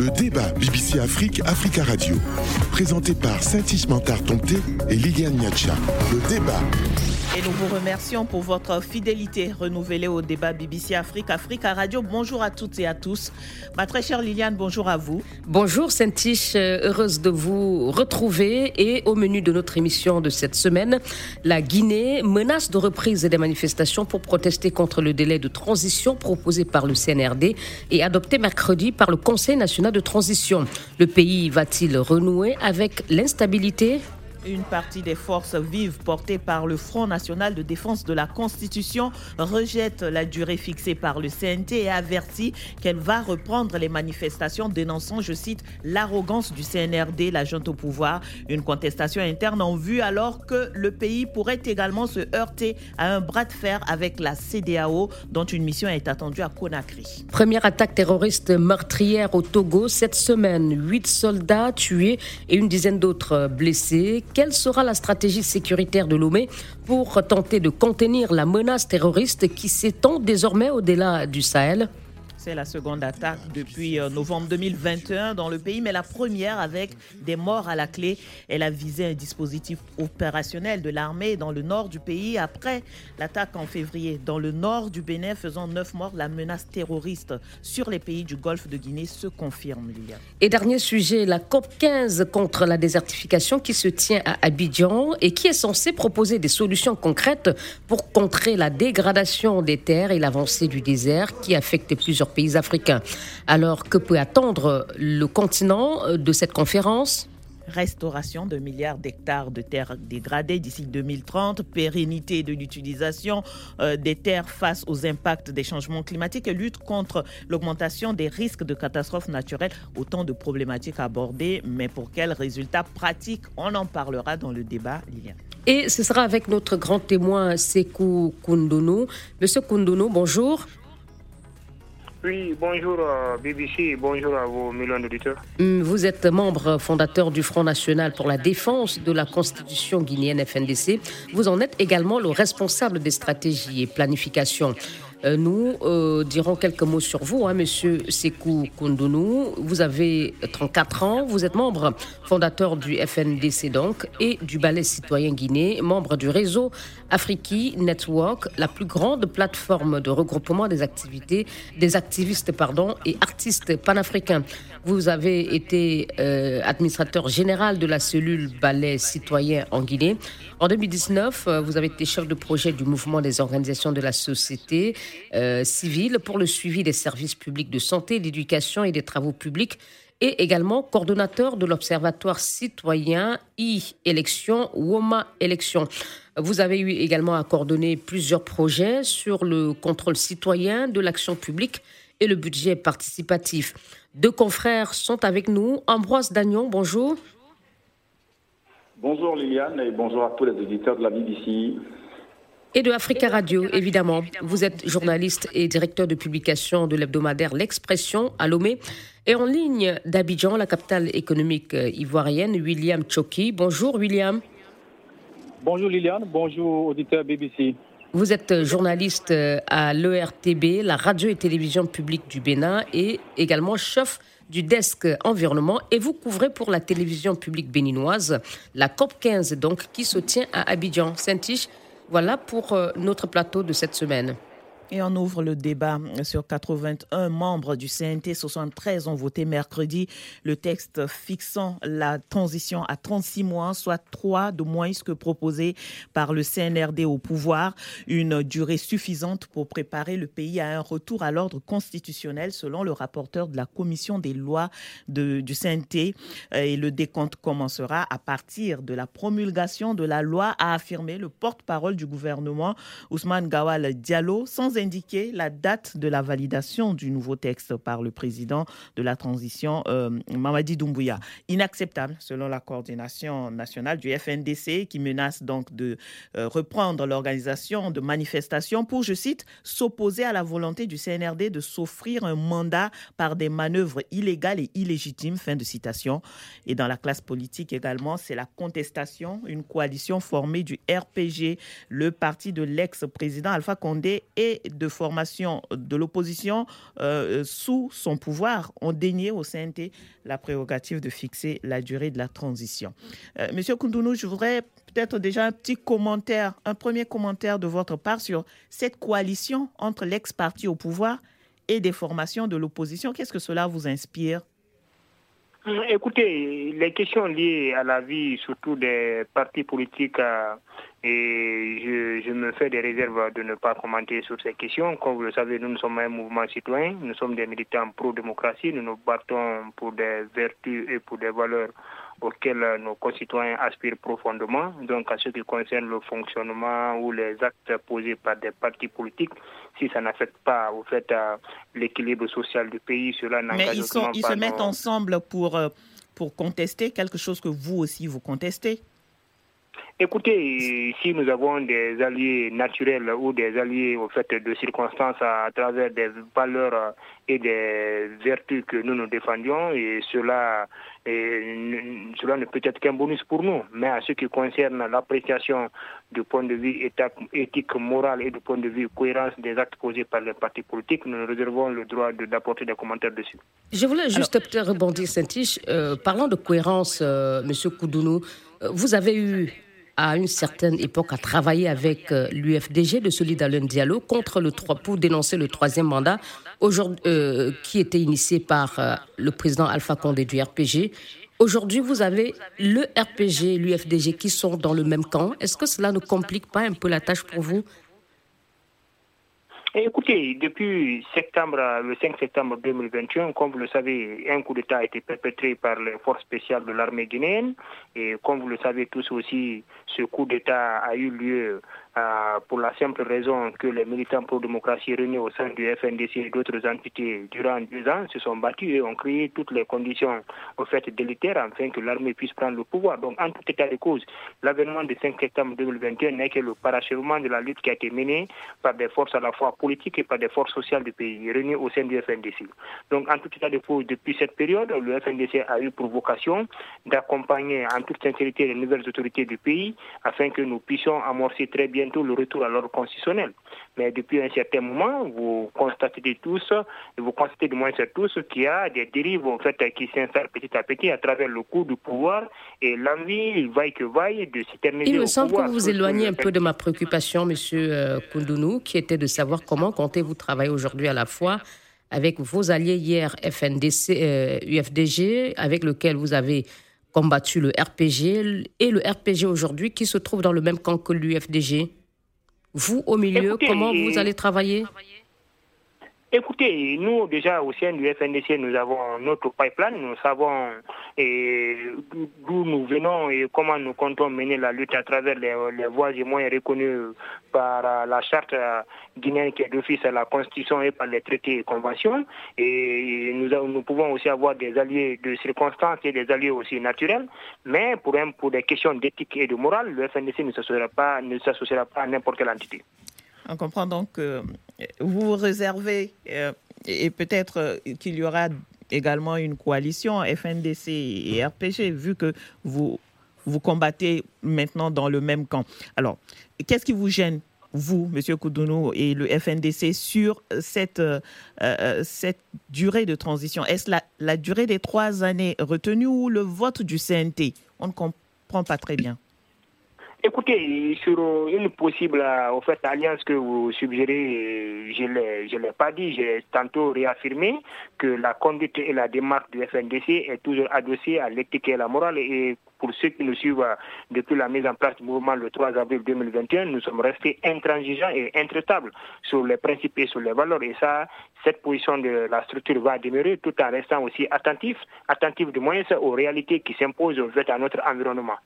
Le débat BBC Afrique, Africa Radio. Présenté par Saint-Ismantar Tomté et Liliane Niacha. Le débat. Et nous vous remercions pour votre fidélité renouvelée au débat BBC Afrique, Africa Radio. Bonjour à toutes et à tous. Ma très chère Liliane, bonjour à vous. Bonjour Saint-Tiche, heureuse de vous retrouver. Et au menu de notre émission de cette semaine, la Guinée menace de reprise des manifestations pour protester contre le délai de transition proposé par le CNRD et adopté mercredi par le Conseil national de transition. Le pays va-t-il renouer avec l'instabilité? Une partie des forces vives portées par le Front national de défense de la Constitution rejette la durée fixée par le CNT et avertit qu'elle va reprendre les manifestations dénonçant, je cite, l'arrogance du CNRD, la junte au pouvoir. Une contestation interne en vue alors que le pays pourrait également se heurter à un bras de fer avec la CDAO dont une mission est attendue à Conakry. Première attaque terroriste meurtrière au Togo cette semaine. Huit soldats tués et une dizaine d'autres blessés quelle sera la stratégie sécuritaire de Lomé pour tenter de contenir la menace terroriste qui s'étend désormais au-delà du Sahel? C'est la seconde attaque depuis euh, novembre 2021 dans le pays, mais la première avec des morts à la clé. Elle a visé un dispositif opérationnel de l'armée dans le nord du pays après l'attaque en février dans le nord du Bénin faisant neuf morts. La menace terroriste sur les pays du Golfe de Guinée se confirme, Et dernier sujet, la COP 15 contre la désertification qui se tient à Abidjan et qui est censée proposer des solutions concrètes pour contrer la dégradation des terres et l'avancée du désert qui affecte plusieurs pays africains. Alors, que peut attendre le continent de cette conférence? Restauration de milliards d'hectares de terres dégradées d'ici 2030, pérennité de l'utilisation euh, des terres face aux impacts des changements climatiques et lutte contre l'augmentation des risques de catastrophes naturelles. Autant de problématiques abordées, mais pour quels résultats pratiques? On en parlera dans le débat, Liliane. Et ce sera avec notre grand témoin Sekou Koundonou. Monsieur Koundonou, bonjour. Oui, bonjour à BBC, bonjour à vos millions d'auditeurs. Hum, vous êtes membre fondateur du Front National pour la défense de la Constitution guinéenne FNDC. Vous en êtes également le responsable des stratégies et planification. Euh, nous euh, dirons quelques mots sur vous, hein, Monsieur Sekou Koundounou. Vous avez 34 ans, vous êtes membre fondateur du FNDC donc et du Ballet citoyen guinéen, membre du réseau Afriki Network, la plus grande plateforme de regroupement des activités, des activistes pardon, et artistes panafricains. Vous avez été euh, administrateur général de la cellule Ballet citoyen en Guinée. En 2019, vous avez été chef de projet du mouvement des organisations de la société euh, civile pour le suivi des services publics de santé, d'éducation et des travaux publics et également coordonnateur de l'Observatoire citoyen e-élection, WOMA élection. Vous avez eu également à coordonner plusieurs projets sur le contrôle citoyen de l'action publique et le budget participatif. Deux confrères sont avec nous. Ambroise Dagnon, bonjour. Bonjour Liliane et bonjour à tous les auditeurs de la BBC et de Africa Radio, évidemment. Vous êtes journaliste et directeur de publication de l'hebdomadaire L'Expression à Lomé et en ligne d'Abidjan, la capitale économique euh, ivoirienne, William Choki. Bonjour William. Bonjour Liliane, bonjour auditeur BBC. Vous êtes journaliste euh, à l'ERTB, la radio et télévision publique du Bénin, et également chef du desk environnement. Et vous couvrez pour la télévision publique béninoise la COP 15, donc, qui se tient à Abidjan. Saint-Tiche, voilà pour euh, notre plateau de cette semaine. Et on ouvre le débat sur 81 membres du CNT. 73 ont voté mercredi le texte fixant la transition à 36 mois, soit 3 de moins que proposé par le CNRD au pouvoir. Une durée suffisante pour préparer le pays à un retour à l'ordre constitutionnel, selon le rapporteur de la commission des lois du CNT. Et le décompte commencera à partir de la promulgation de la loi, a affirmé le porte-parole du gouvernement, Ousmane Gawal Diallo, sans indiquer la date de la validation du nouveau texte par le président de la transition, euh, Mamadi Doumbouya. Inacceptable, selon la coordination nationale du FNDC, qui menace donc de euh, reprendre l'organisation de manifestations pour, je cite, s'opposer à la volonté du CNRD de s'offrir un mandat par des manœuvres illégales et illégitimes. Fin de citation. Et dans la classe politique également, c'est la contestation, une coalition formée du RPG, le parti de l'ex-président Alpha Condé et de formation de l'opposition sous son pouvoir ont dénié au CNT la prérogative de fixer la durée de la transition. Monsieur Koundounou, je voudrais peut-être déjà un petit commentaire, un premier commentaire de votre part sur cette coalition entre l'ex-parti au pouvoir et des formations de l'opposition. Qu'est-ce que cela vous inspire? Écoutez, les questions liées à la vie, surtout des partis politiques, euh, et je, je, me fais des réserves de ne pas commenter sur ces questions. Comme vous le savez, nous, nous sommes un mouvement citoyen, nous sommes des militants pro-démocratie, nous nous battons pour des vertus et pour des valeurs auxquels nos concitoyens aspirent profondément. Donc, à ce qui concerne le fonctionnement ou les actes posés par des partis politiques, si ça n'affecte pas au fait l'équilibre social du pays, cela n'engage Mais ils, sont, ils se mettent ensemble pour, euh, pour contester quelque chose que vous aussi vous contestez. Écoutez, si nous avons des alliés naturels ou des alliés au fait de circonstances à, travers des valeurs et des vertus que nous nous défendions, et cela, cela ne peut être qu'un bonus pour nous. Mais à ce qui concerne l'appréciation du point de vue éthique, moral et du point de vue cohérence des actes posés par les partis politiques, nous nous réservons le droit d'apporter des commentaires dessus. Je voulais juste peut-être rebondir, Saint-Tiche. Euh, parlant de cohérence, euh, Monsieur Koudoulou, euh, vous avez eu à une certaine époque, a travaillé avec euh, l'UFDG de Solid Diallo contre le pour dénoncer le troisième mandat euh, qui était initié par euh, le président Alpha Condé du RPG. Aujourd'hui, vous avez le RPG et l'UFDG qui sont dans le même camp. Est-ce que cela ne complique pas un peu la tâche pour vous? Écoutez, depuis septembre, le 5 septembre 2021, comme vous le savez, un coup d'État a été perpétré par les forces spéciales de l'armée guinéenne. Et comme vous le savez tous aussi, ce coup d'État a eu lieu pour la simple raison que les militants pro-démocratie réunis au sein du FNDC et d'autres entités durant deux ans se sont battus et ont créé toutes les conditions au fait délétères afin que l'armée puisse prendre le pouvoir. Donc, en tout état de cause, l'avènement du 5 septembre 2021 n'est que le parachèvement de la lutte qui a été menée par des forces à la fois politiques et par des forces sociales du pays réunies au sein du FNDC. Donc, en tout état de cause, depuis cette période, le FNDC a eu pour vocation d'accompagner en toute sincérité les nouvelles autorités du pays afin que nous puissions amorcer très bien bientôt le retour à l'ordre constitutionnel. Mais depuis un certain moment, vous constatez tous, vous constatez du moins tous qu'il y a des dérives en fait, qui s'installent petit à petit à travers le coup du pouvoir et l'envie, vaille que vaille, de s'éterniser. Il me semble que vous vous éloignez un peu de ma préoccupation, Monsieur euh, Koundounou, qui était de savoir comment comptez-vous travailler aujourd'hui à la fois avec vos alliés hier FNDC, UFDG, euh, avec lequel vous avez combattu le RPG, et le RPG aujourd'hui qui se trouve dans le même camp que l'UFDG vous, au milieu, comment vous allez travailler? Écoutez, nous déjà au sein du FNDC, nous avons notre pipeline, nous savons d'où nous venons et comment nous comptons mener la lutte à travers les, voies et moyens reconnus par la charte guinéenne qui est d'office à la Constitution et par les traités et conventions. Et nous, pouvons aussi avoir des alliés de circonstances et des alliés aussi naturels, mais pour, pour des questions d'éthique et de morale, le FNDC ne s'associera pas, ne s'associera pas à n'importe quelle entité. On comprend donc que vous vous réservez euh, et peut-être euh, qu'il y aura également une coalition FNDC et RPG, vu que vous, vous combattez maintenant dans le même camp. Alors, qu'est-ce qui vous gêne vous, M. Koudounou, et le FNDC sur cette, euh, cette durée de transition Est-ce la, durée des trois années retenue ou le vote du CNT On ne comprend pas très bien. Écoutez, sur une possible en fait, alliance que vous suggérez, je ne l'ai pas dit, j'ai tantôt réaffirmé que la conduite et la démarche du FNDC est toujours adossée à l'éthique et à la morale. Et pour ceux qui nous suivent depuis la mise en place du mouvement le 3 avril 2021, nous sommes restés intransigeants et intraitables sur les principes et sur les valeurs. Et ça, cette position de la structure va demeurer tout en restant aussi attentif, attentif du moins aux réalités qui s'imposent à notre environnement.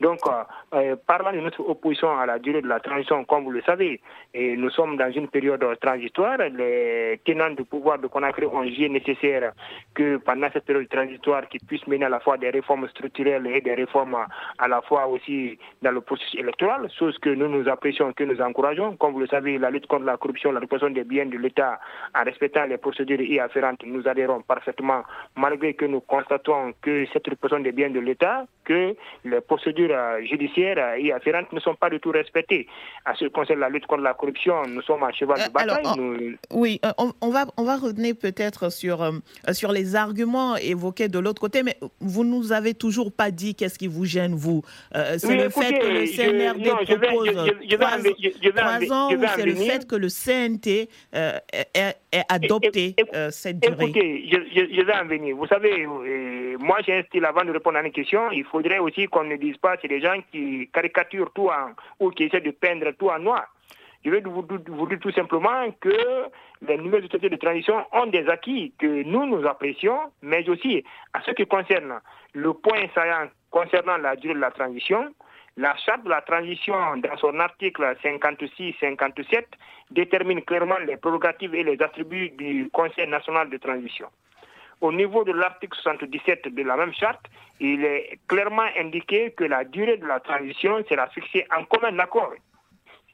Donc, euh, euh, parlant de notre opposition à la durée de la transition, comme vous le savez, et nous sommes dans une période transitoire. Les tenants du pouvoir de Conakry ont jugé nécessaire que pendant cette période transitoire, qu'ils puissent mener à la fois des réformes structurelles et des réformes à la fois aussi dans le processus électoral, chose que nous nous apprécions, que nous encourageons. Comme vous le savez, la lutte contre la corruption, la répression des biens de l'État en respectant les procédures y afférentes, nous adhérons parfaitement, malgré que nous constatons que cette répression des biens de l'État, que les procédures euh, judiciaires y afférentes ne sont pas du tout respectées. À ce qui concerne la lutte contre la corruption, nous sommes à cheval de euh, bataille. Oui, on, va, on va revenir peut-être sur, sur les arguments évoqués de l'autre côté, mais vous nous avez toujours pas dit qu'est-ce qui vous gêne, vous? c'est le fait que le CNRD propose trois ans ou c'est le fait que le CNT ait, adopté cette durée? Écoutez, je, vais en venir. Vous savez, moi j'ai un style avant de répondre à une question, il faudrait aussi qu'on ne dise pas c'est des gens qui caricaturent tout en, ou qui essaient de peindre tout en noir. Je vais vous, vous dire tout simplement que les nouvelles autorités de transition ont des acquis que nous, nous apprécions, mais aussi à ce qui concerne le point saillant concernant la durée de la transition, la charte de la transition, dans son article 56-57, détermine clairement les prérogatives et les attributs du Conseil national de transition. Au niveau de l'article 77 de la même charte, il est clairement indiqué que la durée de la transition sera fixée en commun accord.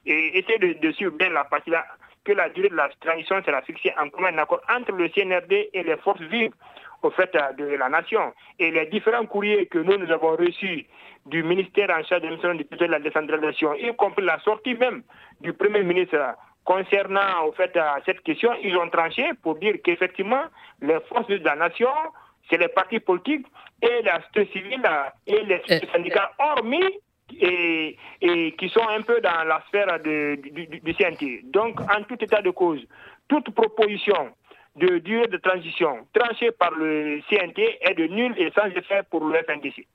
Et essayez de, suivre bien la partie là, que la durée de la transition sera fixée en commun accord entre le CNRD et les forces vives au fait euh, de la nation. Et les différents courriers que nous, nous avons reçus du ministère en charge de de la décentralisation, y compris la sortie même du Premier ministre concernant au fait, euh, cette question, ils ont tranché pour dire qu'effectivement, les forces de la nation, c'est les partis politiques et la société civile et les euh, syndicats hormis et, et, qui sont un peu dans la sphère de, du, du CNT. Donc, en tout état de cause, toute proposition de durée de transition tranchée par le CNT est de nul et sans effet pour le FNDC.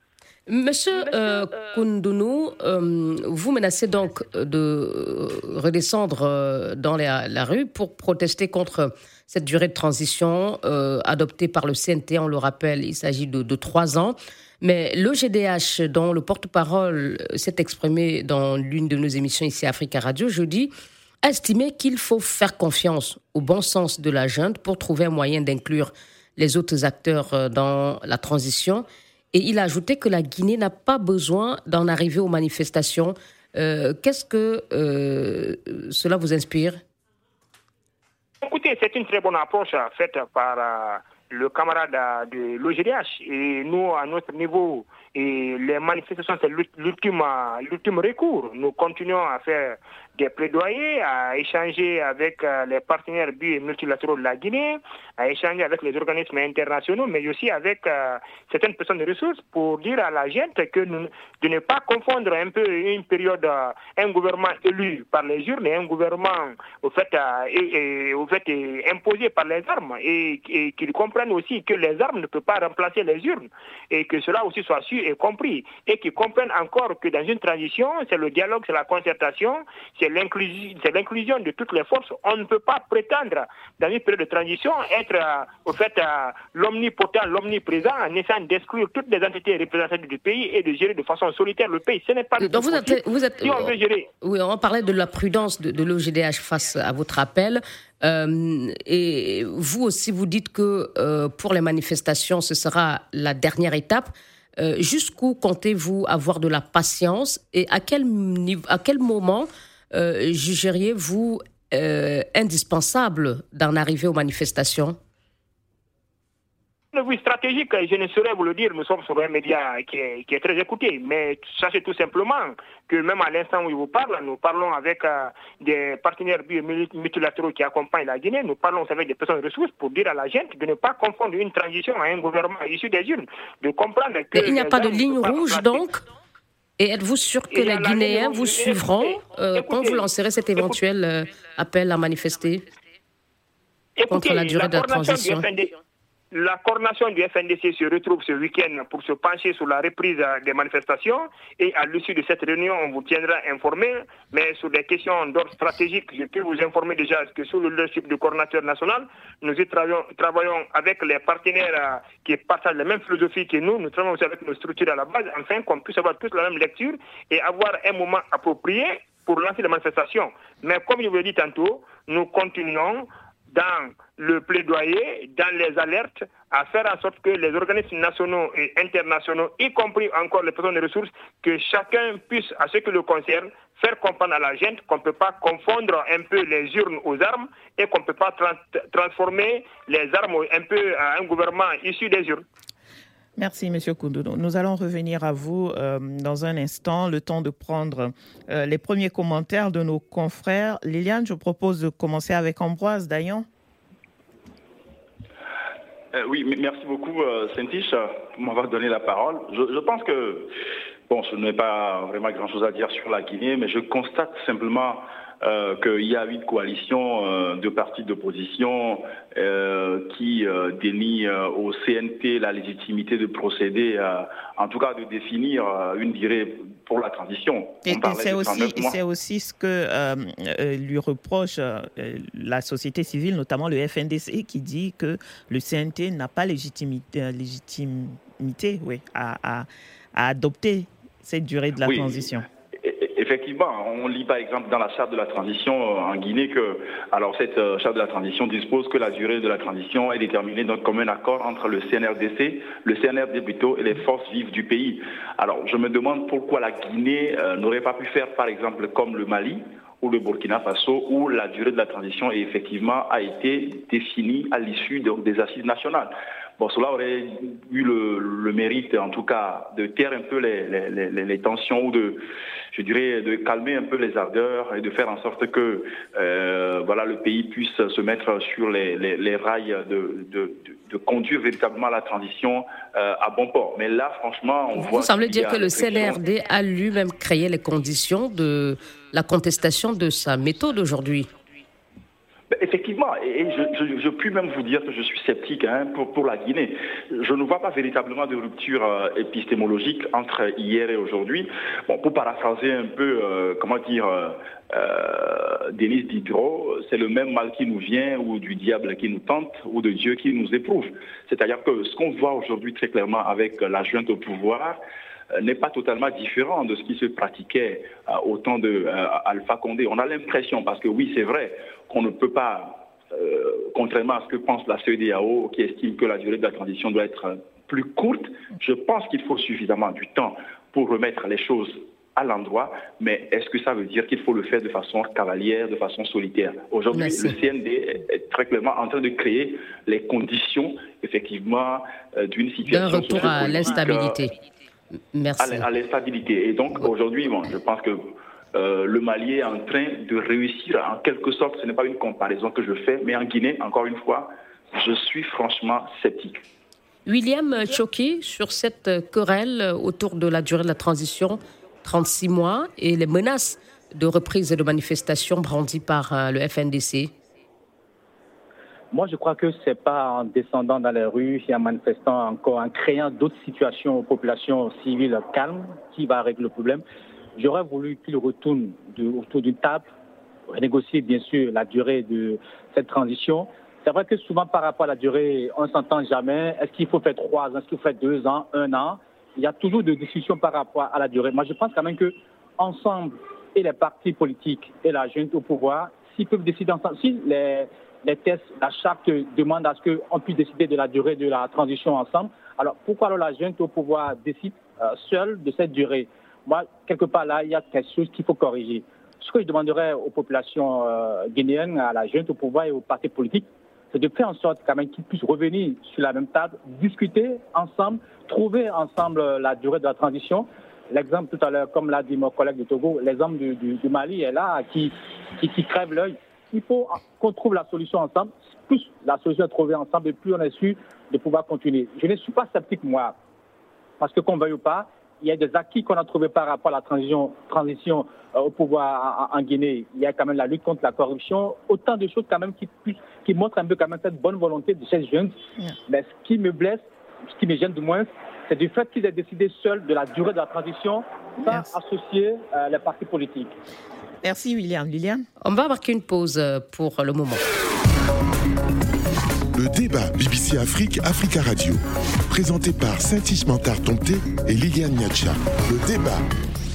Monsieur euh, Kundunu, euh, vous menacez donc de redescendre euh, dans la, rue pour protester contre cette durée de transition adoptée par le CNT. On le rappelle, il s'agit de, de, trois ans. Mais le GDH, dont le porte-parole s'est exprimé dans l'une de nos émissions ici à Africa Radio jeudi, estimé qu'il faut faire confiance au bon sens de la junte pour trouver un moyen d'inclure les autres acteurs euh, dans la transition. Et il a ajouté que la Guinée n'a pas besoin d'en arriver aux manifestations. Euh, qu'est-ce que euh, cela vous inspire? Écoutez, c'est une très bonne approche faite par le camarade de l'OGDH. Et nous, à notre niveau, les manifestations, c'est l'ultime recours. Nous continuons à faire des plaidoyers, à échanger avec euh, les partenaires bi multilatéraux de la Guinée, à échanger avec les organismes internationaux, mais aussi avec euh, certaines personnes de ressources pour dire à la gente que de ne pas confondre un peu une période, euh, un gouvernement élu par les urnes et un gouvernement au fait, au fait imposé par les armes et, qu'ils comprennent aussi que les armes ne peuvent pas remplacer les urnes et que cela aussi soit su et compris et qu'ils comprennent encore que dans une transition, c'est le dialogue, c'est la concertation, c'est l'inclusion de toutes les forces. On ne peut pas prétendre, dans une période de transition, être euh, au fait euh, l'omnipotent, l'omniprésent, en essayant d'exclure toutes les entités représentatives du pays et de gérer de façon solitaire le pays. Ce n'est pas Donc vous êtes, vous êtes, si on veut gérer. Oui, on parlait de la prudence de, l'OGDH face à votre appel. Euh, et vous aussi, vous dites que pour les manifestations, ce sera la dernière étape. Jusqu'où comptez-vous avoir de la patience et à quel, à quel moment jugeriez-vous euh, indispensable d'en arriver aux manifestations? Oui, stratégique, je ne saurais vous le dire, nous sommes sur un média qui est, très écouté, mais sachez tout simplement que même à l'instant où je vous parle, nous parlons avec euh, des partenaires multilatéraux qui accompagnent la Guinée, nous parlons avec des personnes ressources pour dire à la gente de ne pas confondre une transition à un gouvernement issu des urnes, de comprendre que... Mais il n'y a pas de ligne rouge donc? Et êtes-vous sûr que les Guinéens vous suivront euh, quand vous lancerez cet éventuel euh, appel à manifester contre la durée de la transition? La coordination du FNDC se retrouve ce week-end pour se pencher sur la reprise des manifestations et à l'issue de cette réunion, on vous tiendra informé. Mais sur des questions d'ordre stratégique, je peux vous informer déjà que sous le leadership du coordinateur national, nous y travaillons, avec les partenaires euh, qui partagent la même philosophie que nous. Nous travaillons aussi avec nos structures à la base, afin qu'on puisse avoir tous la même lecture et avoir un moment approprié pour lancer les manifestations. Mais comme je vous l'ai dit tantôt, nous continuons dans le plaidoyer, dans les alertes, à faire en sorte que les organismes nationaux et internationaux, y compris encore les personnes de ressources, que chacun puisse, à ce qui le concerne, faire comprendre à la gente qu'on ne peut pas confondre un peu les urnes aux armes et qu'on ne peut pas transformer les armes un peu à un gouvernement issu des urnes. Merci, M. Koundoudou. Nous allons revenir à vous euh, dans un instant, le temps de prendre euh, les premiers commentaires de nos confrères. Liliane, je propose de commencer avec Ambroise Dayan. Euh, oui, merci beaucoup, Saint-Tiche, pour m'avoir donné la parole. Je, pense que, bon, je n'ai pas vraiment grand-chose à dire sur la Guinée, mais je constate simplement euh, qu'il y a une coalition euh, de partis d'opposition euh, qui dénie au CNT la légitimité de procéder, en tout cas de définir une durée pour la transition. Et, c'est aussi, aussi, ce que lui reproche la société civile, notamment le FNDC, qui dit que le CNT n'a pas légitimité, légitimité oui, à, à, adopter cette durée de la transition effectivement, on lit par exemple dans la charte de la transition euh, en Guinée que, alors cette euh, charte de la transition dispose que la durée de la transition est déterminée comme un accord entre le CNRDC, le CNRD plutôt et les forces vives du pays. Alors je me demande pourquoi la Guinée euh, n'aurait pas pu faire par exemple comme le Mali ou le Burkina Faso, où la durée de la transition effectivement a été définie à l'issue des assises nationales. Bon, cela aurait eu le, mérite, en tout cas, de taire un peu les, tensions ou de, je dirais, de calmer un peu les ardeurs et de faire en sorte que, euh, voilà, le pays puisse se mettre sur les, rails de, conduire véritablement la transition euh, à bon port. Mais là, franchement, on Vous voit. Vous semblez dire que le CNRD a lui-même créé les conditions de la contestation de sa méthode aujourd'hui. Ben, effectivement, et je, puis même vous dire que je suis sceptique hein, pour, la Guinée. Je ne vois pas véritablement de rupture euh, épistémologique entre hier et aujourd'hui. Bon, pour paraphraser un peu, euh, comment dire, euh, Denis Diderot, c'est le même mal qui nous vient ou du diable qui nous tente ou de Dieu qui nous éprouve. C'est-à-dire que ce qu'on voit aujourd'hui très clairement avec la junte au pouvoir, n'est pas totalement différent de ce qui se pratiquait euh, au temps de euh, Alpha Condé. On a l'impression, parce que oui, c'est vrai qu'on ne peut pas contrairement à ce que pense la CEDAO, qui estime que la durée de la transition doit être plus courte, je pense qu'il faut suffisamment du temps pour remettre les choses à l'endroit, mais est-ce que ça veut dire qu'il faut le faire de façon cavalière, de façon solitaire? Aujourd'hui, le CND est très clairement en train de créer les conditions, effectivement, d'une situation. D'un retour à l'instabilité. Merci. à l'instabilité. Et donc aujourd'hui, bon, je pense que euh, le Mali est en train de réussir, en quelque sorte, ce n'est pas une comparaison que je fais, mais en Guinée, encore une fois, je suis franchement sceptique. William Choki, sur cette querelle autour de la durée de la transition, 36 mois, et les menaces de reprise et de manifestation brandies par euh, le FNDC moi, je crois que ce n'est pas en descendant dans les rues et en manifestant encore, en créant d'autres situations aux populations civiles calmes qui va régler le problème. J'aurais voulu qu'il retourne autour d'une table, négocier bien sûr la durée de cette transition. C'est vrai que souvent par rapport à la durée, on ne s'entend jamais. Est-ce qu'il faut faire trois ans, est-ce qu'il faut faire deux ans, un an? Il y a toujours des discussions par rapport à la durée. Moi, je pense quand même que ensemble, et les partis politiques et la junte au pouvoir, peuvent décider ensemble, si les, tests, la charte demande à ce qu'on puisse décider de la durée de la transition ensemble. Alors pourquoi la junte au pouvoir décide euh, seule de cette durée? Moi, quelque part là, il y a quelque chose qu'il faut corriger. Ce que je demanderais aux populations euh, guinéennes, à la junte au pouvoir et aux partis politiques, c'est de faire en sorte quand même qu'ils puissent revenir sur la même table, discuter ensemble, trouver ensemble la durée de la transition. L'exemple tout à l'heure, comme l'a dit mon collègue de Togo, l'exemple du, du, Mali est là, qui, qui, qui crève l'œil il faut qu'on trouve la solution ensemble. Plus la solution est trouvée ensemble, et plus on est sûr de pouvoir continuer. Je ne suis pas sceptique, moi, parce que qu'on veuille ou pas, il y a des acquis qu'on a trouvés par rapport à la transition, transition euh, au pouvoir en, Guinée. Il y a quand même la lutte contre la corruption, autant de choses quand même qui, qui montrent un peu quand même cette bonne volonté de ces jeunes. Mais ce qui me blesse, ce qui me gêne du moins, c'est du fait qu'ils aient décidé seuls de la durée de la transition sans associer euh, les partis politiques. Merci William. Liliane? On va marquer une pause euh, pour le moment. Le débat BBC Afrique, Africa Radio. Présenté par Saint-Ismantar Tomté et Liliane Niacha. Le débat.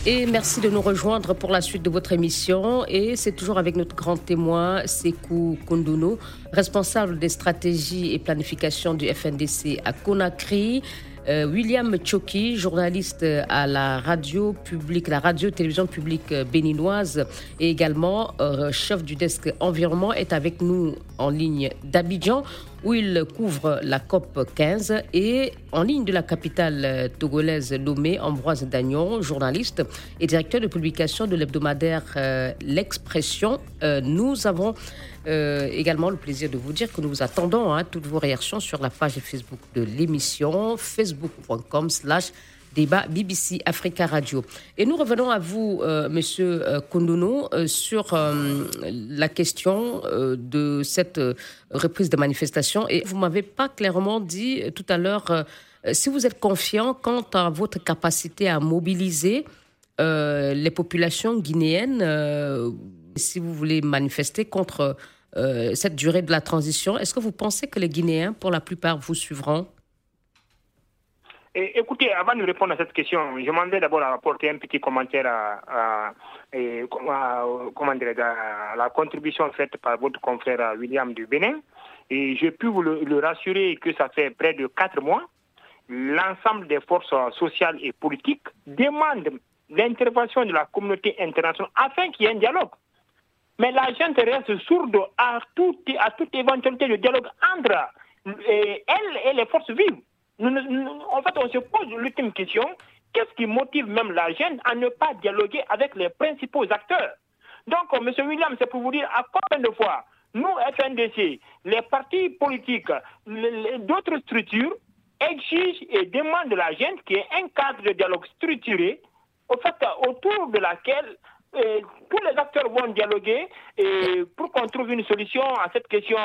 Et merci de nous rejoindre pour la suite de votre émission. Et c'est toujours avec notre grand témoin, Sekou Kondono, responsable des stratégies et planification du FNDC à Conakry. Euh, William Choki, journaliste à la radio publique, la radio-télévision publique béninoise et également euh, chef du desk environnement, est avec nous en ligne d'Abidjan où il couvre la COP 15 et en ligne de la capitale togolaise Lomé, Ambroise Dagnon, journaliste et directeur de publication de l'hebdomadaire euh, L'Expression. nous avons euh, également le plaisir de vous dire que nous vous attendons hein, toutes vos réactions sur la page Facebook de l'émission facebook.com slash débat BBC Africa Radio. Et nous revenons à vous, euh, Monsieur euh, Kondono, sur la question de cette reprise de manifestation. Et vous m'avez pas clairement dit tout à l'heure si vous êtes confiant quant à votre capacité à mobiliser les populations guinéennes si vous voulez manifester contre euh, cette durée de la transition. Est-ce que vous pensez que les Guinéens, pour la plupart, vous suivront? Écoutez, avant de répondre à cette question, je demandais d'abord à apporter un petit commentaire à, comment la contribution faite par votre confrère William du Bénin. Et je peux vous le, rassurer que ça fait près de quatre mois. L'ensemble des forces sociales et politiques demandent l'intervention de la communauté internationale afin qu'il y ait un dialogue. Mais la gente reste sourde à toute, à toute éventualité de dialogue entre elle et les forces vives. En fait, on se pose l'ultime question, qu'est-ce qui motive même la gente à ne pas dialoguer avec les principaux acteurs? Donc, M. William, c'est pour vous dire à combien de fois nous, FNDC, les partis politiques, d'autres structures exigent et demandent de la qu'il y ait un cadre de dialogue structuré fait, autour de laquelle tous les acteurs vont dialoguer et pour qu'on trouve une solution à cette question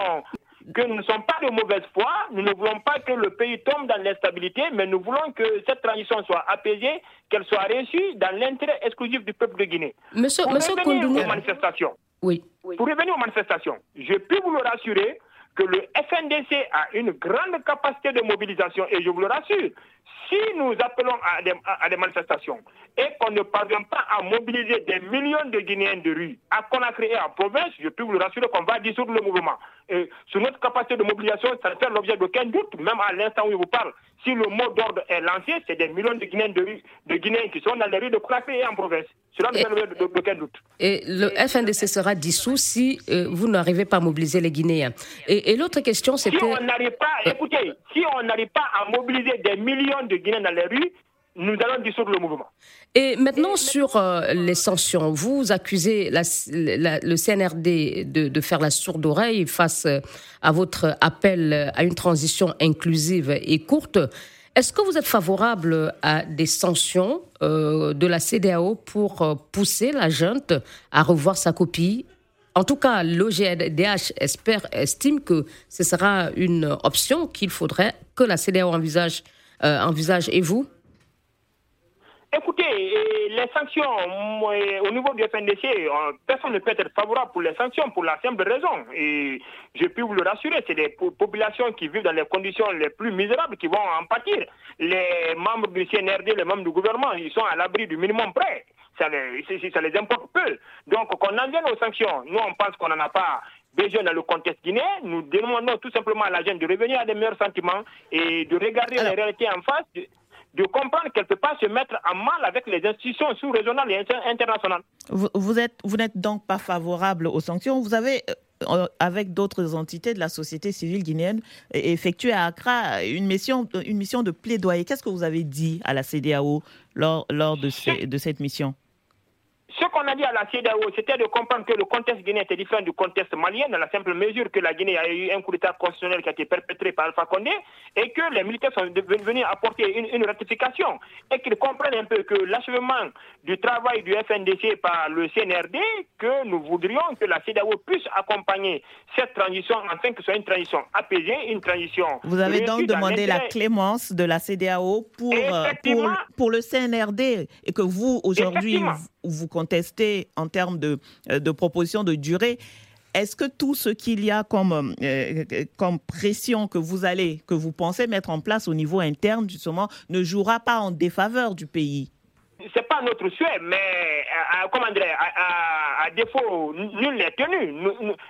que nous ne sommes pas de mauvaise foi, nous ne voulons pas que le pays tombe dans l'instabilité, mais nous voulons que cette transition soit apaisée, qu'elle soit reçue dans l'intérêt exclusif du peuple de Guinée. Monsieur, pour monsieur revenir aux manifestations, oui. pour revenir aux manifestations, je peux vous le rassurer que le FNDC a une grande capacité de mobilisation et je vous le rassure, si nous appelons à des, manifestations et qu'on ne parvient pas à mobiliser des millions de Guinéens de rue à Conakry et en province, je peux vous le rassurer qu'on va dissoudre le mouvement. Et sur notre capacité de mobilisation, ça ne fait l'objet d'aucun doute, même à l'instant où je vous parle. Si le mot d'ordre est lancé, c'est des millions de Guinéens, de, de Guinéens qui sont dans les rues de Conakry et en province. Cela ne fait d'aucun doute. Et le FNDC sera dissous si euh, vous n'arrivez pas à mobiliser les Guinéens. Et, l'autre question, c'était... Si on n'arrive pas, écoutez, si on n'arrive pas à mobiliser des millions de Guinéens dans les rues, nous allons dissoudre le mouvement. Et maintenant, sur euh, les sanctions, vous accusez le CNRD de, faire la sourde oreille face euh, à votre appel à une transition inclusive et courte. Est-ce que vous êtes favorable à des sanctions euh, de la CDAO pour pousser la junte à revoir sa copie? En tout cas, l'OGDH espère, estime que ce sera une option qu'il faudrait que la CDAO envisage, envisage. Et vous? Écoutez, les sanctions, au niveau du FNDC, euh, personne ne peut être favorable pour les sanctions pour la simple raison. Et je peux vous le rassurer, c'est des populations qui vivent dans les conditions les plus misérables qui vont en pâtir. Les membres du CNRD, les membres du gouvernement, ils sont à l'abri du minimum prêt. Ça les, ça les importe peu. Donc, qu'on en vienne aux sanctions, nous, on pense qu'on n'en a pas besoin dans le contexte guinéen. Nous demandons tout simplement à la gente de revenir à des meilleurs sentiments et de regarder les réalités en face de comprendre qu'elle ne peut pas se mettre en mal avec les institutions sous-régionales et internationales. Vous, êtes, vous n'êtes donc pas favorable aux sanctions. Vous avez, euh, avec d'autres entités de la société civile guinéenne, effectué à Accra une mission, une mission de plaidoyer. Qu'est-ce que vous avez dit à la CDAO lors, lors de, de cette mission? Ce qu'on a dit à la CEDAO, c'était de comprendre que le contexte guinéen était différent du contexte malien, dans la simple mesure que la Guinée a eu un coup d'État constitutionnel qui a été perpétré par Alpha Condé, et que les militaires sont venus apporter une, ratification, et qu'ils comprennent un peu que l'achèvement du travail du FNDC par le CNRD, que nous voudrions que la CEDAO puisse accompagner cette transition, afin que ce soit une transition apaisée, une transition... Vous avez donc demandé la clémence de la CEDAO pour, euh, pour, pour, le CNRD, et que vous, aujourd'hui, vous contestez en termes de, euh, de propositions de durée. Est-ce que tout ce qu'il y a comme, euh, comme pression que vous allez, que vous pensez mettre en place au niveau interne, justement, ne jouera pas en défaveur du pays? C'est pas notre souhait, mais à, comment dire, à, défaut, nul n'est tenu.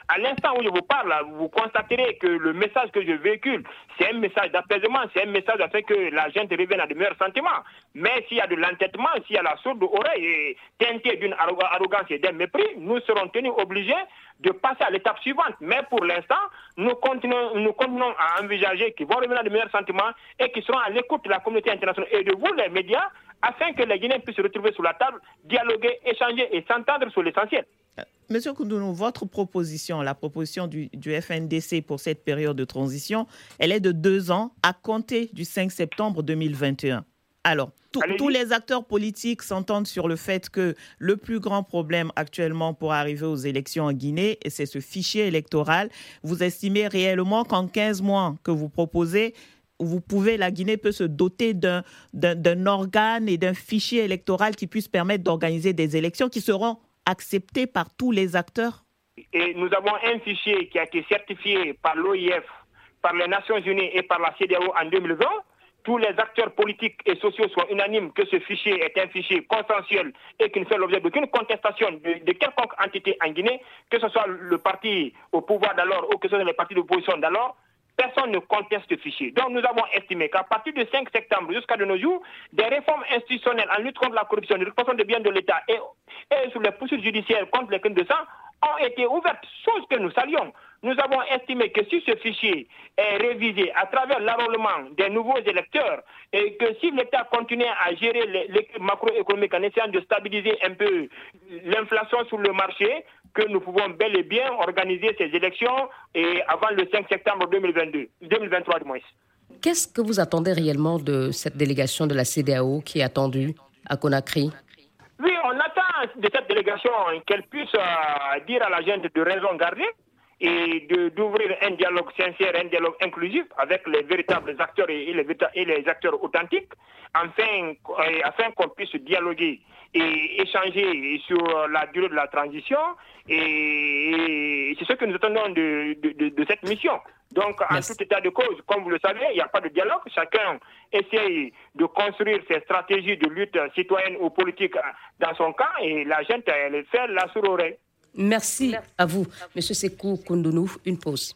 à l'instant où je vous parle, vous constaterez que le message que je véhicule, c'est un message d'apaisement, c'est un message afin que la gente revienne à de meilleurs sentiments. Mais s'il y a de l'entêtement, s'il y a la sourde oreille teintée d'une arrogance et d'un mépris, nous serons tenus obligés de passer à l'étape suivante. Mais pour l'instant, nous continuons, nous continuons à envisager qu'ils vont revenir à de meilleurs sentiments et qu'ils seront à l'écoute de la communauté internationale et de vous, les médias, afin que les Guinéens puissent se retrouver sur la table, dialoguer, échanger et s'entendre sur l'essentiel. Euh, Monsieur Koundounou, votre proposition, la proposition du, du, FNDC pour cette période de transition, elle est de deux ans à compter du 5 septembre 2021. Alors, tous les acteurs politiques s'entendent sur le fait que le plus grand problème actuellement pour arriver aux élections en Guinée, c'est ce fichier électoral. Vous estimez réellement qu'en 15 mois que vous proposez, vous pouvez, la Guinée peut se doter d'un organe et d'un fichier électoral qui puisse permettre d'organiser des élections qui seront acceptées par tous les acteurs? Et nous avons un fichier qui a été certifié par l'OIF, par les Nations Unies et par la CDAO en 2020 tous les acteurs politiques et sociaux soient unanimes que ce fichier est un fichier consensuel et qu'il ne fait l'objet d'aucune contestation de, quelconque entité en Guinée, que ce soit le parti au pouvoir d'alors ou que ce soit les partis d'opposition d'alors, personne ne conteste ce fichier. Donc nous avons estimé qu'à partir du 5 septembre jusqu'à de nos jours, des réformes institutionnelles en lutte contre la corruption, la récupération des biens de l'État et, sur les poursuites judiciaires contre les crimes de sang ont été ouvertes, chose que nous saluons nous avons estimé que si ce fichier est révisé à travers l'enrôlement des nouveaux électeurs et que si l'État continue à gérer l'équipe macroéconomique en essayant de stabiliser un peu l'inflation sur le marché, que nous pouvons bel et bien organiser ces élections et avant le 5 septembre 2022, 2023 du moins. Qu'est-ce que vous attendez réellement de cette délégation de la CDAO qui est attendue à Conakry? Oui, on attend de cette délégation qu'elle puisse euh, dire à la gente de raison garder et d'ouvrir un dialogue sincère, un dialogue inclusif avec les véritables acteurs et les, et les acteurs authentiques, afin, afin qu'on puisse dialoguer et échanger sur la durée de la transition. Et, c'est ce que nous attendons de, de, de, cette mission. Donc, en tout état de cause, comme vous le savez, il n'y a pas de dialogue. Chacun essaye de construire ses stratégies de lutte citoyenne ou politique dans son camp et la gente, elle fait la sourde Merci à vous, Monsieur Sekou Koundounou. Une pause.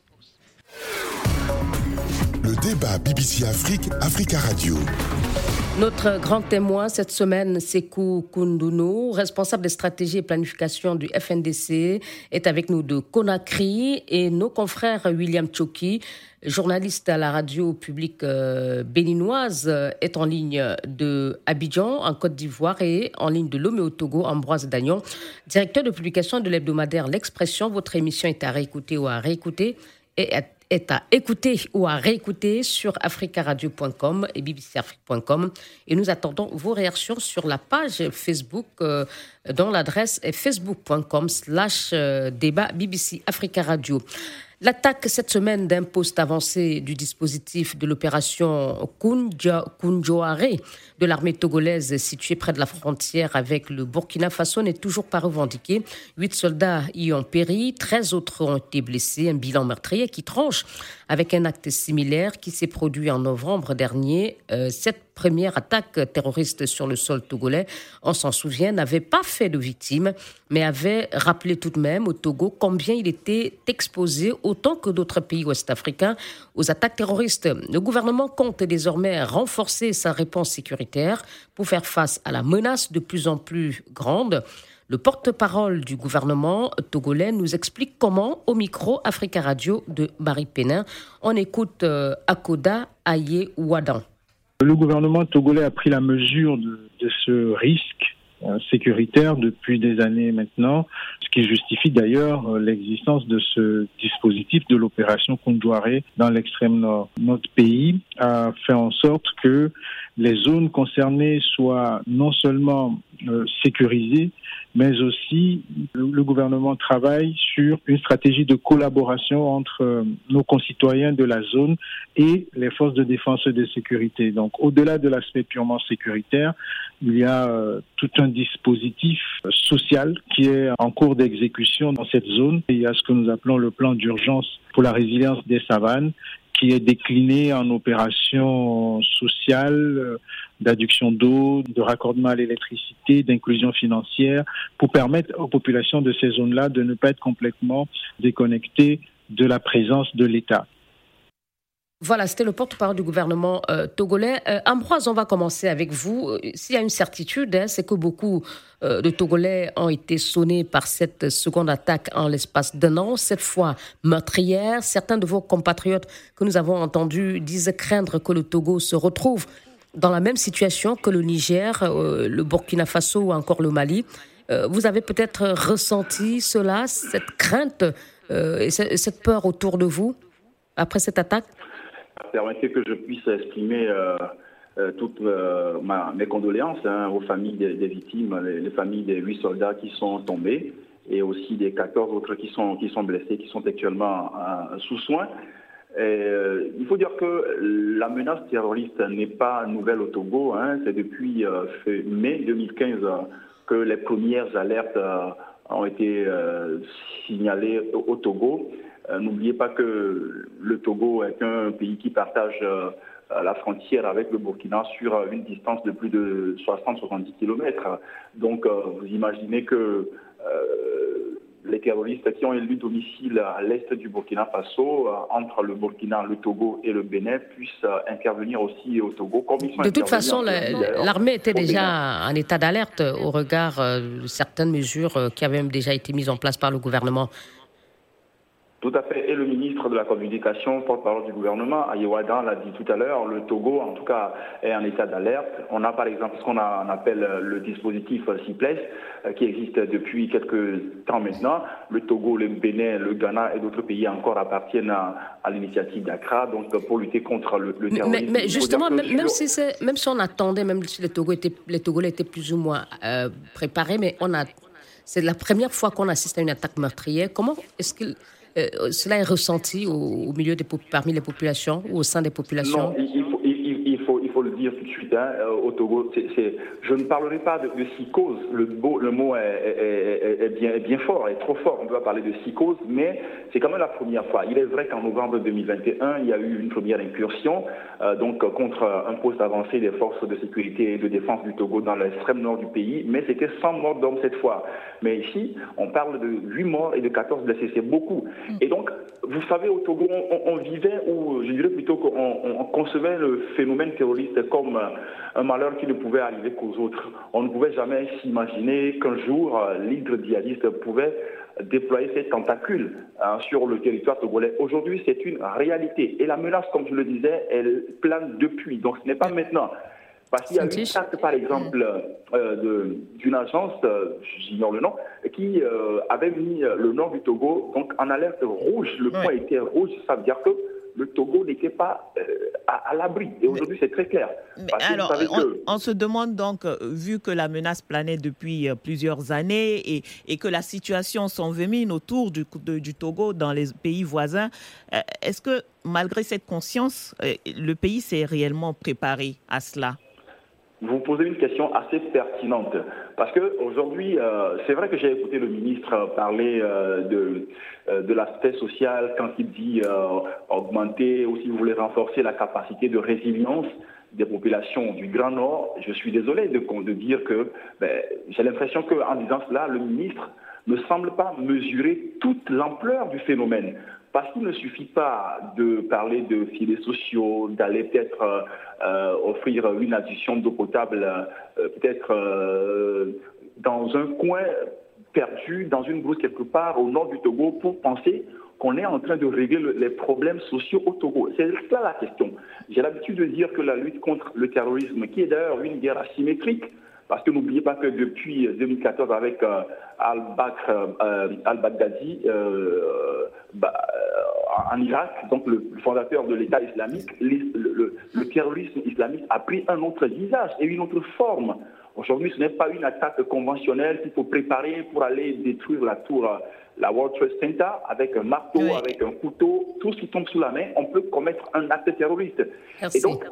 Le débat BBC Afrique, Africa Radio. Notre grand témoin cette semaine, Sekou Koundounou, responsable des stratégies et planification du FNDC, est avec nous de Conakry et nos confrères William Choki, journaliste à la radio publique euh, béninoise, est en ligne de Abidjan, en Côte d'Ivoire, et en ligne de Lomé Togo, Ambroise Dagnon, directeur de publication de l'hebdomadaire L'Expression. Votre émission est à réécouter ou à réécouter et est à écouter ou à réécouter sur africaradio.com et bbcafrique.com. Et nous attendons vos réactions sur la page Facebook euh, dont l'adresse est facebook.com slash euh, débat BBC Africa Radio. L'attaque cette semaine d'un poste avancé du dispositif de l'opération Kunjoare de l'armée togolaise située près de la frontière avec le Burkina Faso n'est toujours pas revendiquée. Huit soldats y ont péri, 13 autres ont été blessés, un bilan meurtrier qui tranche avec un acte similaire qui s'est produit en novembre dernier. Euh, cette première attaque terroriste sur le sol togolais, on s'en souvient, n'avait pas fait de victimes, mais avait rappelé tout de même au Togo combien il était exposé, autant que d'autres pays ouest-africains, aux attaques terroristes. Le gouvernement compte désormais renforcer sa réponse sécuritaire pour faire face à la menace de plus en plus grande. Le porte-parole du gouvernement togolais nous explique comment, au micro Africa Radio de Marie Pénin, on écoute euh, Akoda Aye Wadan. Le gouvernement togolais a pris la mesure de, ce risque sécuritaire depuis des années maintenant, ce qui justifie d'ailleurs euh, l'existence de ce dispositif de l'opération Kondouare dans l'extrême nord. Notre pays a fait en sorte que les zones concernées soient non seulement sécurisées, mais aussi le gouvernement travaille sur une stratégie de collaboration entre euh, nos concitoyens de la zone et les forces de défense et de sécurité. Donc au-delà de l'aspect purement sécuritaire, il y a euh, tout un dispositif social qui est en cours d'exécution dans cette zone. Il y a ce que nous appelons le plan d'urgence pour la résilience des savanes qui est décliné en opérations sociales, d'adduction d'eau, de raccordement à l'électricité, d'inclusion financière, pour permettre aux populations de ces zones-là de ne pas être complètement déconnectées de la présence de l'État. Voilà, c'était le porte-parole du gouvernement euh, togolais. Euh, Ambroise, on va commencer avec vous. Euh, s'il y a une certitude, hein, c'est que beaucoup de Togolais ont été sonnés par cette seconde attaque en l'espace d'un an, cette fois meurtrière. Certains de vos compatriotes que nous avons entendus disent craindre que le Togo se retrouve dans la même situation que le Niger, le Burkina Faso ou encore le Mali. vous avez peut-être ressenti cela, cette crainte et cette peur autour de vous après cette attaque? Permettez que je puisse exprimer euh, euh, toutes euh, mes condoléances hein, aux familles des, victimes, les, familles des huit soldats qui sont tombés et aussi des 14 autres qui sont, blessés, qui sont actuellement sous soins. il faut dire que la menace terroriste n'est pas nouvelle au Togo. Hein. C'est depuis mai 2015 que les premières alertes ont été signalées au Togo. Euh, n'oubliez pas que le Togo est un pays qui partage euh, la frontière avec le Burkina sur une distance de plus de 60-70 km. Donc vous imaginez que les terroristes qui ont élu domicile à l'est du Burkina Faso, entre le Burkina, le Togo et le Bénin, puissent intervenir aussi au Togo. Comme de toute façon, l'armée était déjà en état d'alerte au regard de certaines mesures qui avaient déjà été mises en place par le gouvernement. Tout à fait. Et le ministre de la Communication, porte-parole du gouvernement, Ayewadan, l'a dit tout à l'heure, le Togo, en tout cas, est en état d'alerte. On a par exemple ce qu'on appelle le dispositif CIPLES, euh, qui existe depuis quelques temps maintenant. Le Togo, le Bénin, le Ghana et d'autres pays encore appartiennent à, l'initiative d'Accra, donc pour lutter contre le, terrorisme. Mais, justement, même, si même si on attendait, même si les, Togo étaient, les Togolais étaient plus ou moins euh, préparés, mais on a, c'est la première fois qu'on assiste à une attaque meurtrière. Comment est-ce que euh, cela est ressenti au, milieu des, parmi les populations ou au sein des populations faut, il faut le dire tout de suite. Hein, euh, au Togo, je ne parlerai pas de, psychose. Le, le mot est, bien, bien fort, est trop fort. On doit parler de psychose, mais c'est quand même la première fois. Il est vrai qu'en novembre 2021, il y a eu une première incursion euh, donc contre un poste avancé des forces de sécurité et de défense du Togo dans l'extrême nord du pays, mais c'était 100 morts d'hommes cette fois. Mais ici, on parle de 8 morts et de 14 blessés. C'est beaucoup. Et donc, vous savez, au Togo, on, vivait, ou je dirais plutôt qu'on concevait le phénomène terroriste comme un malheur qui ne pouvait arriver qu'aux autres. On ne pouvait jamais s'imaginer qu'un jour, l'hydre djihadiste pouvait déployer ses tentacules hein, sur le territoire togolais. Aujourd'hui, c'est une réalité. Et la menace, comme je le disais, elle plane depuis. Donc ce n'est pas maintenant. Parce qu'il y a une carte, par exemple, euh, d'une agence, euh, j'ignore le nom, qui euh, avait mis le nord du Togo donc en alerte rouge. Le point était rouge, ça veut dire que le Togo n'était pas euh, à, l'abri. Et aujourd'hui, c'est très clair. alors, on, se demande donc, euh, vu que la menace planait depuis euh, plusieurs années et, et que la situation s'envemine autour du, du, Togo dans les pays voisins, est-ce que malgré cette conscience, le pays s'est réellement préparé à cela? Vous posez une question assez pertinente. Parce qu'aujourd'hui, euh, c'est vrai que j'ai écouté le ministre parler euh, de, euh, de l'aspect social quand il dit augmenter ou si vous voulez renforcer la capacité de résilience des populations du Grand Nord. Je suis désolé de, de dire que ben, j'ai l'impression qu'en disant cela, le ministre ne semble pas mesurer toute l'ampleur du phénomène. Parce qu'il ne suffit pas de parler de filets sociaux, d'aller peut-être euh, euh, offrir une addition d'eau potable, euh, peut-être dans un coin perdu, dans une brousse quelque part au nord du Togo, pour penser qu'on est en train de régler les problèmes sociaux au Togo. C'est là la question. J'ai l'habitude de dire que la lutte contre le terrorisme, qui est d'ailleurs une guerre asymétrique, parce que n'oubliez pas que depuis 2014, avec al-Bakr al-Baghdadi, bah, en Irak, donc le fondateur de l'État islamique, le, terrorisme islamique a pris un autre visage et une autre forme. Aujourd'hui, ce n'est pas une attaque conventionnelle qu'il faut préparer pour aller détruire la tour, la World Trade Center avec un marteau, avec un couteau, tout ce qui tombe sous la main, on peut commettre un acte terroriste. Et donc,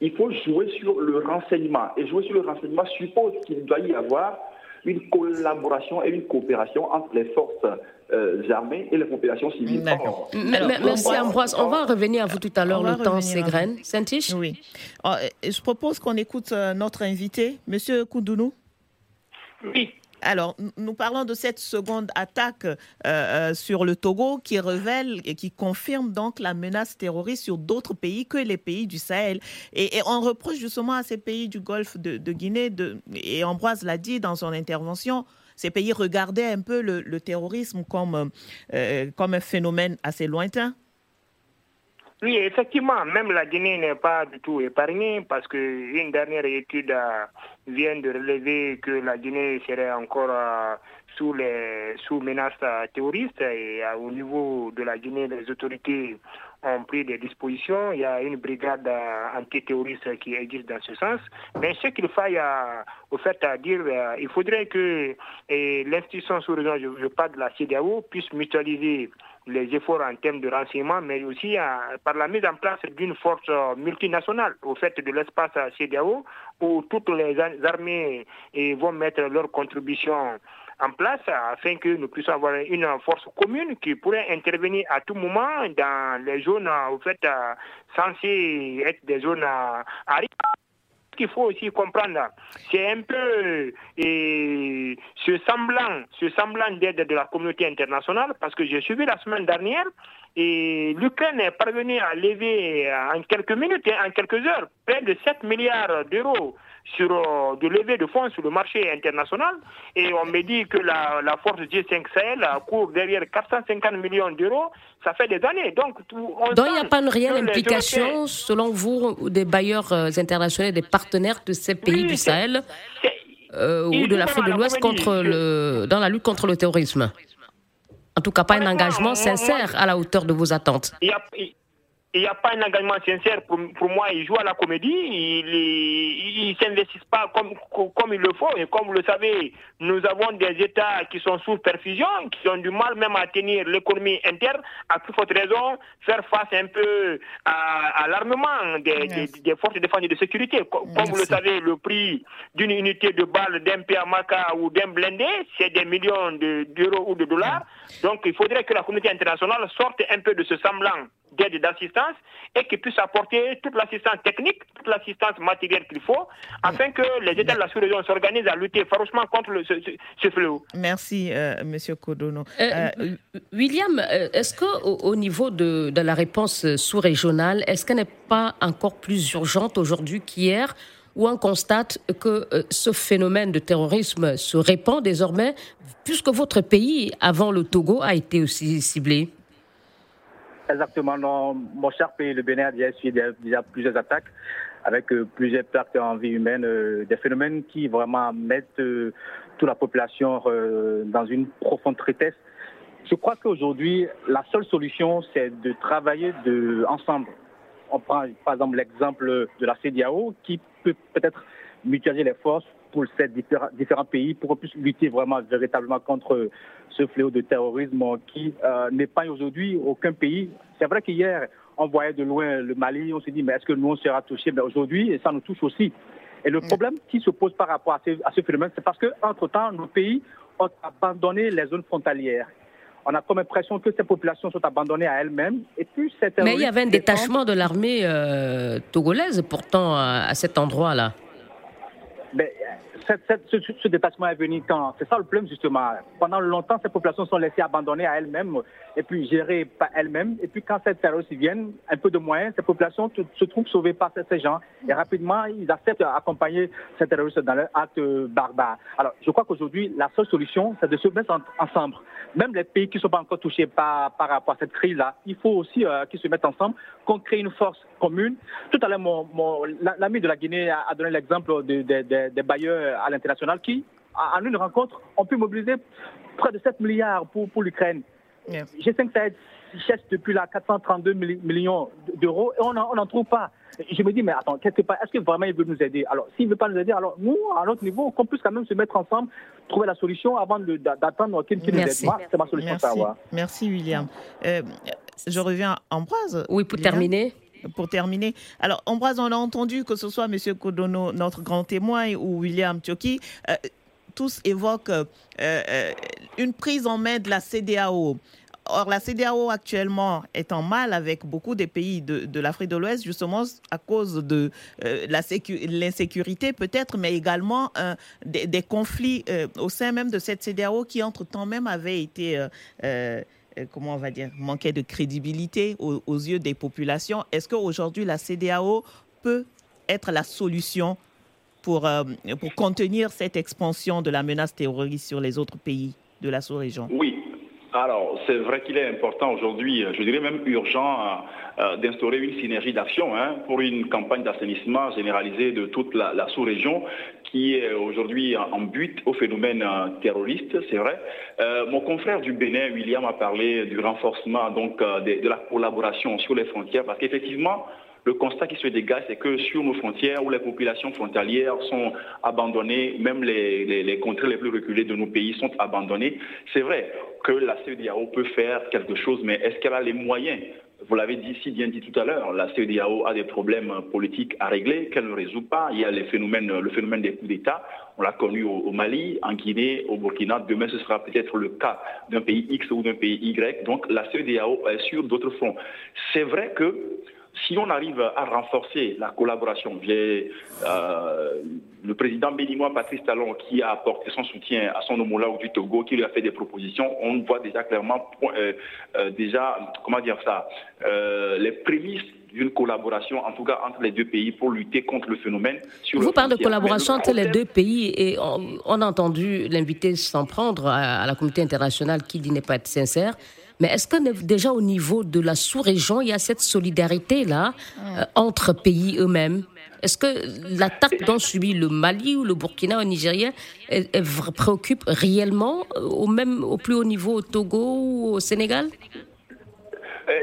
il faut jouer sur le renseignement. Et jouer sur le renseignement suppose qu'il doit y avoir une collaboration et une coopération entre les forces armées et les populations civiles. merci Ambroise. On va revenir à vous tout à l'heure, le temps s'égrène. saint Oui. Oh, je propose qu'on écoute notre invité, Monsieur Koudounou. Oui. Alors, nous parlons de cette seconde attaque euh, euh, sur le Togo qui révèle et qui confirme donc la menace terroriste sur d'autres pays que les pays du Sahel. Et, on reproche justement à ces pays du Golfe de, Guinée, et Ambroise l'a dit dans son intervention, ces pays regardaient un peu le, terrorisme comme, euh, comme un phénomène assez lointain. Oui, effectivement, même la Guinée n'est pas du tout épargnée parce qu'une dernière étude vient de relever que la Guinée serait encore euh, sous, les, sous menace terroriste et euh, au niveau de la Guinée, les autorités ont pris des dispositions. Il y a une brigade euh, antiterroriste qui existe dans ce sens. Mais ce qu'il faille au fait à dire, il faudrait que l'institution sous-régionale, je, je parle de la CDAO, puisse mutualiser les efforts en termes de renseignement, mais aussi par la mise en place d'une force multinationale au fait de l'espace CDAO, où toutes les armées vont mettre leur contribution en place afin que nous puissions avoir une force commune qui pourrait intervenir à tout moment dans les zones au fait censées être des zones à risque qu'il faut aussi comprendre, c'est un peu et, ce semblant, ce semblant d'aide de la communauté internationale, parce que j'ai suivi la semaine dernière et l'Ukraine est parvenue à lever en quelques minutes, en quelques heures, près de 7 milliards d'euros sur euh, de levée de fonds sur le marché international. Et on me dit que la, la force G5 Sahel court derrière 450 millions d'euros. Ça fait des années. Donc, Donc il n'y a pas une réelle implication, selon vous, des bailleurs euh, internationaux, des partenaires de ces pays du Sahel euh, ou de l'Afrique de l'Ouest contre le, dans la lutte contre le terrorisme En tout cas, pas un engagement sincère à la hauteur de vos attentes il n'y a pas un engagement sincère. Pour, pour, moi, ils jouent à la comédie, ils ne s'investissent pas comme, comme il le faut. Et comme vous le savez, nous avons des États qui sont sous perfusion, qui ont du mal même à tenir l'économie interne, à plus forte raison, faire face un peu à, à l'armement des, des, forces de défense et de sécurité. Comme, vous le savez, le prix d'une unité de balle d'un PMAK ou d'un blindé, c'est des millions d'euros ou de dollars. Donc, il faudrait que la communauté internationale sorte un peu de ce semblant d'aide et d'assistance et qui puisse apporter toute l'assistance technique, toute l'assistance matérielle qu'il faut, afin que les États de la sous-région s'organisent à lutter farouchement contre le, ce, fléau. Merci, euh, Monsieur Kodono. Euh, euh, William, est-ce qu'au au niveau de, de la réponse sous-régionale, est-ce qu'elle n'est pas encore plus urgente aujourd'hui qu'hier où on constate que ce phénomène de terrorisme se répand désormais, puisque votre pays, avant le Togo, a été aussi ciblé? Exactement. Non, mon cher pays, le Bénin, a déjà suivi déjà plusieurs attaques avec euh, plusieurs pertes en vie humaine, euh, des phénomènes qui vraiment mettent euh, toute la population dans une profonde tristesse. Je crois qu'aujourd'hui, la seule solution, c'est de travailler ensemble. On prend par exemple l'exemple de la CDAO qui peut peut-être mutualiser les forces pour ces différents, pays pour qu'on puisse lutter vraiment véritablement contre ce fléau de terrorisme qui euh, n'épargne aujourd'hui aucun pays. C'est vrai qu'hier, on voyait de loin le Mali, on s'est dit, mais est-ce que nous, on sera touchés? Mais aujourd'hui, ça nous touche aussi. Et le mm. problème qui se pose par rapport à ce, phénomène, c'est parce qu'entre-temps, nos pays ont abandonné les zones frontalières. On a comme impression que ces populations sont abandonnées à elles-mêmes. Et puis, Mais il y avait un détachement de l'armée euh, togolaise pourtant à cet endroit-là. Ce, ce, détachement est venu quand? C'est ça le problème justement. Pendant longtemps, ces populations sont laissées abandonnées à elles-mêmes et puis gérées par elles-mêmes. Et puis quand ces terroristes viennent, un peu de moyens, ces populations se trouvent sauvées par ces gens et rapidement ils acceptent d'accompagner ces terroristes dans leur acte barbare. Alors je crois qu'aujourd'hui, la seule solution, c'est de se mettre ensemble. Même les pays qui ne sont pas encore touchés par, par rapport à cette crise-là, il faut aussi euh, qu'ils se mettent ensemble, qu'on crée une force commune. Tout à l'heure, l'ami de la Guinée a, donné l'exemple des bailleurs à l'international qui, en une rencontre, ont pu mobiliser près de 7 milliards pour, pour l'Ukraine. G5 Sahel cherche depuis là 432 millions d'euros et on n'en trouve pas. Je me dis, mais attends, quelque part, est-ce que vraiment il veut nous aider? Alors, s'il ne veut pas nous aider, alors nous, à notre niveau, qu'on puisse quand même se mettre ensemble, trouver la solution avant d'attendre qu'il nous aide. c'est ma solution Merci. Merci, William. Euh, je reviens à Ambroise? Oui, pour terminer pour terminer. Alors, Ambroise, on a entendu que ce soit M. Kodono, notre grand témoin, ou William Tchoki, euh, tous évoquent une prise en main de la CDAO. Or, la CDAO actuellement est en mal avec beaucoup des pays de, l'Afrique de l'Ouest, justement à cause de euh, l'insécurité peut-être, mais également euh, des, conflits euh, au sein même de cette CDAO qui, entre-temps même, avaient été, comment on va dire, manquaient de crédibilité aux, yeux des populations. Est-ce qu'aujourd'hui, la CDAO peut être la solution pour, pour contenir cette expansion de la menace terroriste sur les autres pays de la sous-région? Oui, alors, c'est vrai qu'il est important aujourd'hui, je dirais même urgent, euh, euh, d'instaurer une synergie d'action hein, pour une campagne d'assainissement généralisée de toute la, sous-région qui est aujourd'hui en but au phénomène euh, terroriste, c'est vrai. mon confrère du Bénin, William, a parlé du renforcement donc de la collaboration sur les frontières parce qu'effectivement, le constat qui se dégage, c'est que sur nos frontières, où les populations frontalières sont abandonnées, même les, contrées les plus reculées de nos pays sont abandonnées, c'est vrai que la CEDEAO peut faire quelque chose, mais est-ce qu'elle a les moyens vous l'avez dit si bien dit tout à l'heure, la CEDEAO a des problèmes politiques à régler qu'elle ne résout pas. Il y a le phénomène des coups d'État. On l'a connu au, Mali, en Guinée, au Burkina. Demain, ce sera peut-être le cas d'un pays X ou d'un pays Y. Donc, la CEDEAO est sur d'autres fronts. C'est vrai que si on arrive à renforcer la collaboration, euh, le président béninois Patrice Talon qui a apporté son soutien à son homologue du Togo, qui lui a fait des propositions, on voit déjà clairement, euh, euh, déjà, comment dire ça, les prémices d'une collaboration, en tout cas entre les deux pays, pour lutter contre le phénomène. Vous parlez de collaboration entre les deux pays et on, a entendu l'invité s'en prendre à, la communauté internationale qui dit n'est pas être sincère. Mais est-ce que déjà au niveau de la sous-région, il y a cette solidarité-là euh, entre pays eux-mêmes? Est-ce que l'attaque dont subit le Mali ou le Burkina au Nigeria préoccupe réellement euh, au, même, au plus haut niveau au Togo ou au Sénégal?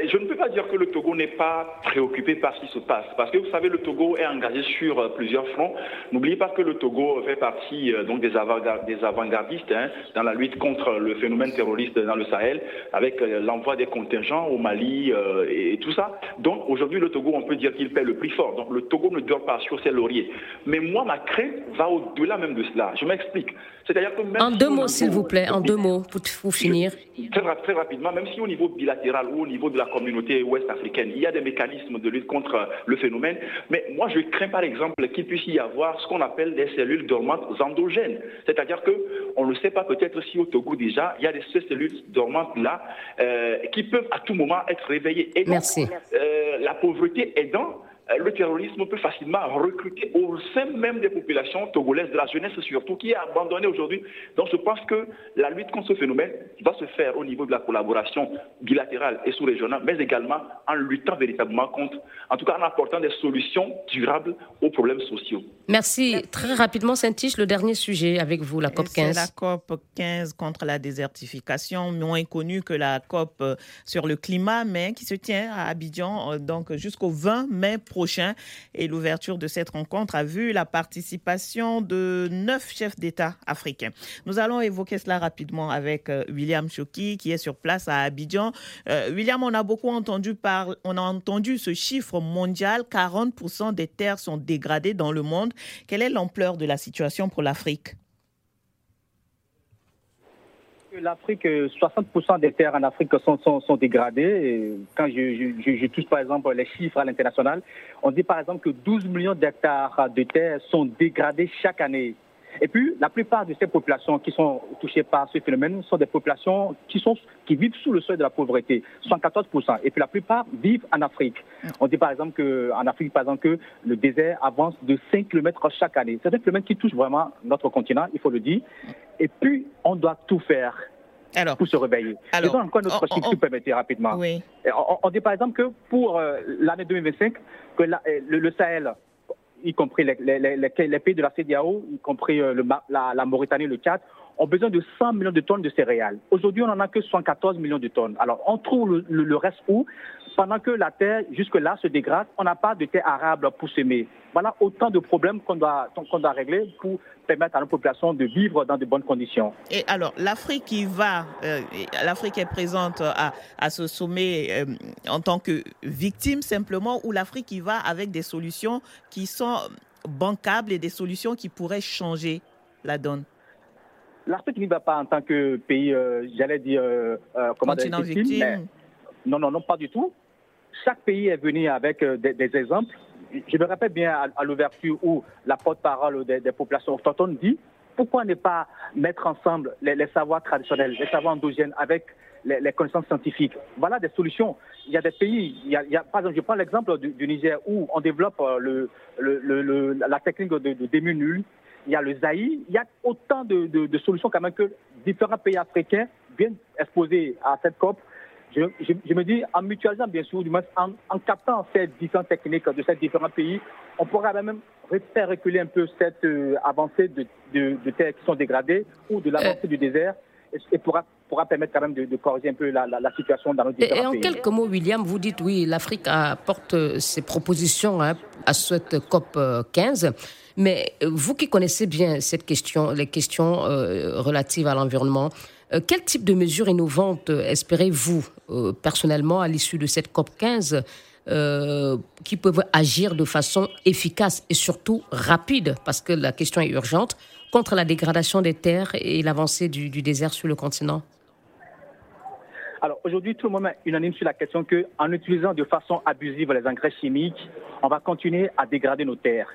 Je ne peux pas dire que le Togo n'est pas préoccupé par ce qui se passe, parce que vous savez, le Togo est engagé sur euh, plusieurs fronts. N'oubliez pas que le Togo fait partie euh, donc des avant-gardistes hein, dans la lutte contre le phénomène terroriste dans le Sahel, avec l'envoi des contingents au Mali et, tout ça. Donc aujourd'hui, le Togo, on peut dire qu'il paie le prix fort. Donc le Togo ne dort pas sur ses lauriers. Mais moi, ma crainte va au-delà même de cela. Je m'explique. C'est-à-dire que même en deux mots, s'il vous plaît, en deux mots, pour, finir. Très, très rapidement, même si au niveau bilatéral ou au niveau de de la communauté ouest africaine. Il y a des mécanismes de lutte contre le phénomène, mais moi je crains par exemple qu'il puisse y avoir ce qu'on appelle des cellules dormantes endogènes. C'est-à-dire que on ne sait pas peut-être si au Togo déjà, il y a des cellules dormantes là euh, qui peuvent à tout moment être réveillées. Et Merci. Euh, la pauvreté aidant, le terrorisme peut facilement recruter au sein même des populations togolaises, de la jeunesse surtout, qui est abandonnée aujourd'hui. Donc je pense que la lutte contre ce phénomène va se faire au niveau de la collaboration bilatérale et sous-régionale, mais également en luttant véritablement contre, en tout cas en apportant des solutions durables aux problèmes sociaux. Merci. Très rapidement, saint le dernier sujet avec vous, la COP 15. C'est la COP 15 contre la désertification, moins connue que la COP euh, sur le climat, mais qui se tient à Abidjan euh, donc jusqu'au 20 mai prochain Et l'ouverture de cette rencontre a vu la participation de neuf chefs d'État africains. Nous allons évoquer cela rapidement avec euh, William Choki, qui est sur place à Abidjan. Euh, William, on a beaucoup on a entendu ce chiffre mondial 40% des terres sont dégradées dans le monde. Quelle est l'ampleur de la situation pour l'Afrique? L'Afrique, 60% des terres en Afrique sont, dégradées. quand je, touche par exemple les chiffres à l'international, on dit par exemple que 12 millions d'hectares de terres sont dégradés chaque année. Et puis, la plupart de ces populations qui sont touchées par ce phénomène sont des populations qui, sont, qui vivent sous le seuil de la pauvreté, 114%. Et puis, la plupart vivent en Afrique. On dit par exemple qu'en Afrique, par exemple, que le désert avance de 5 km chaque année. C'est un phénomène qui touche vraiment notre continent, il faut le dire. Et puis, on doit tout faire pour se réveiller. Alors, Faisons encore notre chiffre, si vous permettez, rapidement. Oui. On, dit par exemple que pour euh, l'année 2025, que euh, le, Sahel, y compris les, pays de la CDAO, y compris euh, la, la, Mauritanie, le Tchad, ont besoin de 100 millions de tonnes de céréales. Aujourd'hui, on n'en a que 114 millions de tonnes. Alors, on trouve le, reste où? Pendant que la terre, jusque-là, se dégrade, on n'a pas de terre arable pour semer. Voilà autant de problèmes qu'on doit, qu'on doit régler pour permettre à nos populations de vivre dans de bonnes conditions. Et alors, l'Afrique qui va, euh, l'Afrique est présente à, à ce sommet euh, en tant que victime simplement, ou l'Afrique qui va avec des solutions qui sont bancables et des solutions qui pourraient changer la donne? L'Afrique n'y va pas en tant que pays, j'allais dire, comment Continent victime. non, non, non, pas du tout. Chaque pays est venu avec des, exemples. Je me rappelle bien à, l'ouverture où la porte-parole des, populations autochtones dit pourquoi ne pas mettre ensemble les, savoirs traditionnels, les savoirs endogènes avec les, connaissances scientifiques? Voilà des solutions. Il y a des pays, il y a, par exemple, je prends l'exemple du, Niger où on développe euh, le, la technique de, de. Il y a le Zaï. Il y a autant de, solutions quand même que différents pays africains viennent exposer à cette COP. Je, me dis, en mutualisant bien sûr, du moins en, en captant ces différentes techniques de ces différents pays, on pourra même faire reculer un peu cette euh, avancée de, de, terres qui sont dégradées ou de l'avancée euh. du désert et, pourra, pourra permettre quand même de, corriger un peu la, situation dans nos différents pays. Et en quelques mots, William, vous dites oui, l'Afrique apporte euh, ses propositions hein, à cette COP 15. Mais vous qui connaissez bien cette question, les questions relatives à l'environnement, quel type de mesures innovantes espérez-vous personnellement à l'issue de cette COP 15 euh, qui peuvent agir de façon efficace et surtout rapide, parce que la question est urgente, contre la dégradation des terres et l'avancée du, désert sur le continent? Alors aujourd'hui, tout le monde est unanime sur la question qu'en utilisant de façon abusive les engrais chimiques, on va continuer à dégrader nos terres.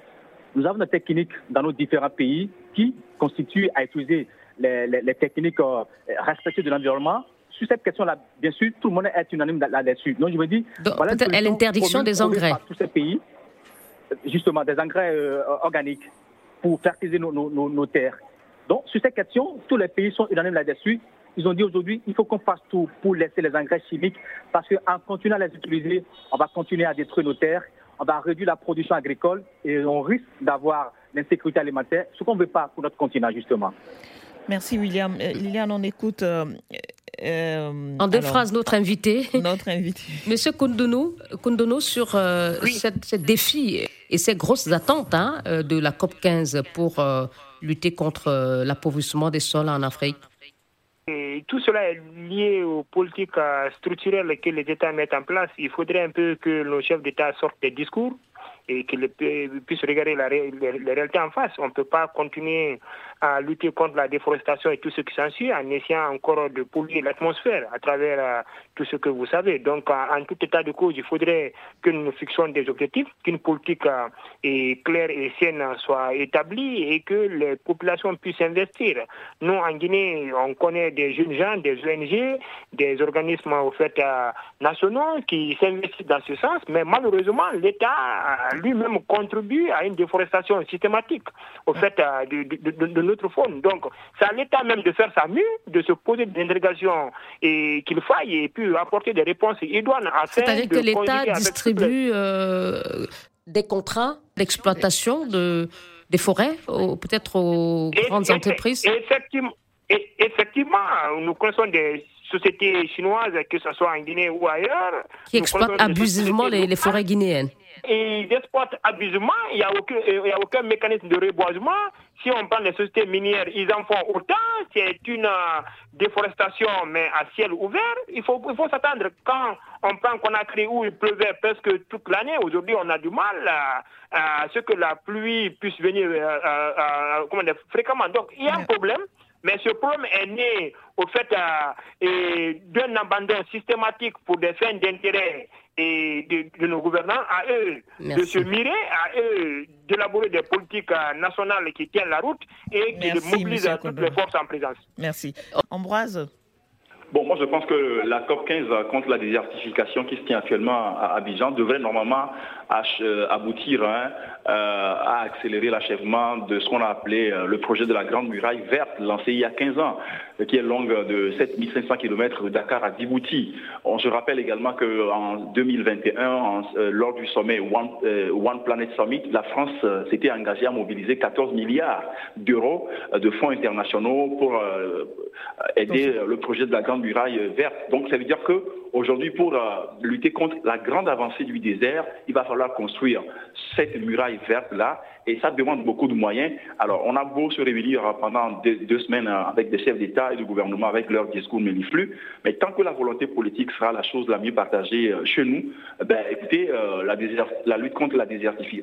Nous avons des techniques dans nos différents pays qui constituent à utiliser les, techniques euh, respectueuses de l'environnement sur cette question-là, bien sûr, tout le monde est unanime là-dessus. Donc, je me dis, voilà l'interdiction des engrais. tous ces pays, justement, des engrais euh, organiques pour fertiliser nos, terres. Donc, sur cette question, tous les pays sont unanimes là-dessus. Ils ont dit aujourd'hui, il faut qu'on fasse tout pour laisser les engrais chimiques parce qu'en continuant à les utiliser, on va continuer à détruire nos terres, on va réduire la production agricole et on risque d'avoir l'insécurité alimentaire, ce qu'on ne veut pas pour notre continent, justement. Merci, William. Euh, Liliane, on écoute euh, euh, en deux phrases, notre invité. Notre invité. Monsieur Kundono, sur euh, ce défi et ces grosses attentes hein, de la COP 15 pour lutter contre l'appauvrissement des sols en Afrique. Tout cela est lié aux politiques structurelles que les États mettent en place. Il faudrait un peu que le chef d'État sorte des discours et qu'il puisse regarder la, réalité en face. On ne peut pas continuer à lutter contre la déforestation et tout ce qui s'ensuit en essayant encore de polluer l'atmosphère à travers euh, tout ce que vous savez. Donc, en, tout état de cause, il faudrait que nous fixions des objectifs, qu'une politique euh, claire et saine soit établie et que les populations puissent investir. Nous, en Guinée, on connaît des jeunes gens, des ONG, des organismes au fait, euh, nationaux qui s'investissent dans ce sens, mais malheureusement, l'État lui-même contribue à une déforestation systématique au fait de, Donc, c'est à l'État même de faire sa mieux, de se poser des interrogations et qu'il faille et puis apporter des réponses idoines C'est-à-dire que l'État distribue euh, des contrats d'exploitation de, des forêts, peut-être aux grandes entreprises Effectivement. Effectivement, nous connaissons des sociétés chinoises, que ce soit en Guinée ou ailleurs. Qui exploitent abusivement les, forêts guinéennes. Et ils exploitent abusivement, il n'y a aucun mécanisme de reboisement. Si on prend les sociétés minières, ils en font autant. C'est une euh, déforestation, mais à ciel ouvert. Il faut, il faut s'attendre. Quand on prend Conakry où il pleuvait presque toute l'année, aujourd'hui on a du mal à, ce que la pluie puisse venir euh, euh, fréquemment. Donc il y a un problème. Mais ce problème est né au fait euh, d'un abandon systématique pour des fins d'intérêt et de, nos gouvernants, à eux de se mirer, à eux d'élaborer des politiques euh, nationales qui tiennent la route et qui mobilisent toutes les forces en présence. Merci. Ambroise? Bon, moi je pense que la COP 15 contre la désertification qui se tient actuellement à Abidjan devrait normalement euh, aboutir hein, euh, à accélérer l'achèvement de ce qu'on a appelé euh, le projet de la Grande Muraille verte lancé il y a 15 ans, qui est longue de 7500 km de Dakar à Djibouti. On se rappelle également qu'en 2021, lors du sommet One, Planet Summit, la France s'était engagée à mobiliser 14 milliards d'euros de fonds internationaux pour aider le projet de la Grande Muraille verte. Donc ça veut dire que aujourd'hui, pour lutter contre la grande avancée du désert, il va falloir construire cette muraille verte-là et ça demande beaucoup de moyens. Alors, on a beau se réunir pendant deux, semaines avec des chefs d'État et de gouvernement avec leurs discours melliflus, mais tant que la volonté politique sera la chose la mieux partagée euh, chez nous, ben, écoutez, euh, la, la, lutte contre la,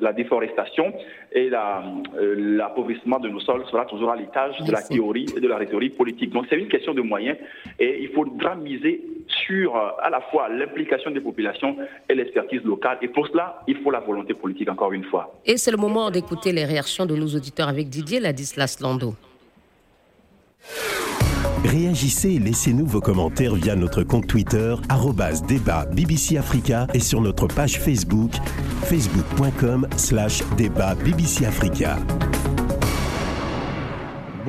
la déforestation et euh, l'appauvrissement de nos sols sera toujours à l'étage de la théorie et de la rhétorique politique. Donc, c'est une question de moyens et il faudra miser sur à la fois l'implication des populations et l'expertise locale. Et pour cela, il faut la volonté politique, encore une fois. Et c'est le moment d'écouter les réactions de nos auditeurs avec Didier Ladislas Lando. Réagissez et laissez-nous vos commentaires via notre compte Twitter, débat BBC Africa et sur notre page Facebook, facebook.com slash débat BBC Africa.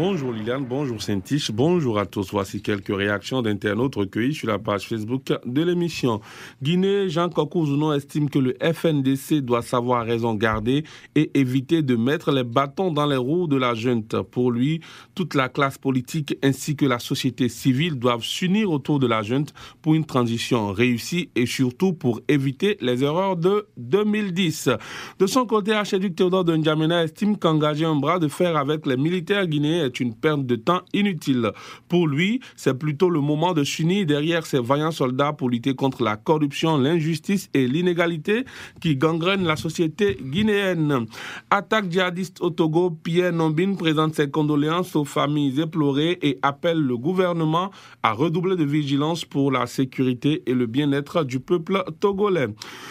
Bonjour Liliane, bonjour Saint-Tiche, bonjour à tous. Voici quelques réactions d'internautes recueillies sur la page Facebook de l'émission. Guinée, Jean Kokouzuno estime que le FNDC doit savoir raison garder et éviter de mettre les bâtons dans les roues de la junte. Pour lui, toute la classe politique ainsi que la société civile doivent s'unir autour de la junte pour une transition réussie et surtout pour éviter les erreurs de 2010. De son côté, Archiduc Théodore de N'Djamena estime qu'engager un bras de fer avec les militaires guinéens est une perte de temps inutile. Pour lui, c'est plutôt le moment de s'unir derrière ces vaillants soldats pour lutter contre la corruption, l'injustice et l'inégalité qui gangrènent la société guinéenne. Attaque djihadiste au Togo, Pierre Nombine présente ses condoléances aux familles éplorées et appelle le gouvernement à redoubler de vigilance pour la sécurité et le bien-être du peuple togolais.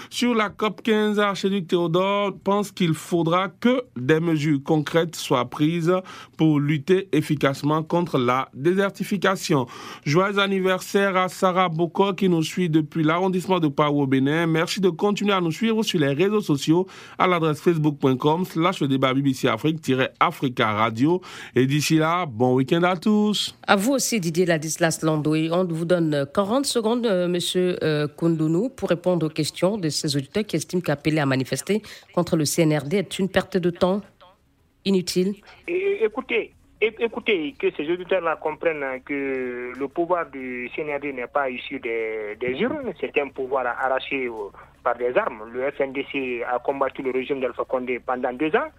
Sur la COP 15, Archiduc Théodore pense qu'il faudra que des mesures concrètes soient prises pour lutter efficacement contre la désertification. Joyeux anniversaire à Sarah Boko qui nous suit depuis l'arrondissement de Pau au Bénin. Merci de continuer à nous suivre sur les réseaux sociaux à l'adresse facebook.com slash le débat BBC Afrique-Africa Radio. Et d'ici là, bon week-end à tous. À vous aussi Didier Ladislas Lando. on vous donne 40 secondes, euh, monsieur euh, Kundunu, pour répondre aux questions de ces auditeurs qui estiment qu'appeler à manifester contre le CNRD est une perte de temps inutile. Écoutez, Écoutez, que ces auditeurs-là comprennent que le pouvoir du CNRD n'est pas issu des, des urnes, c'est un pouvoir arraché par des armes. Le FNDC a combattu le régime d'Alpha Condé pendant deux ans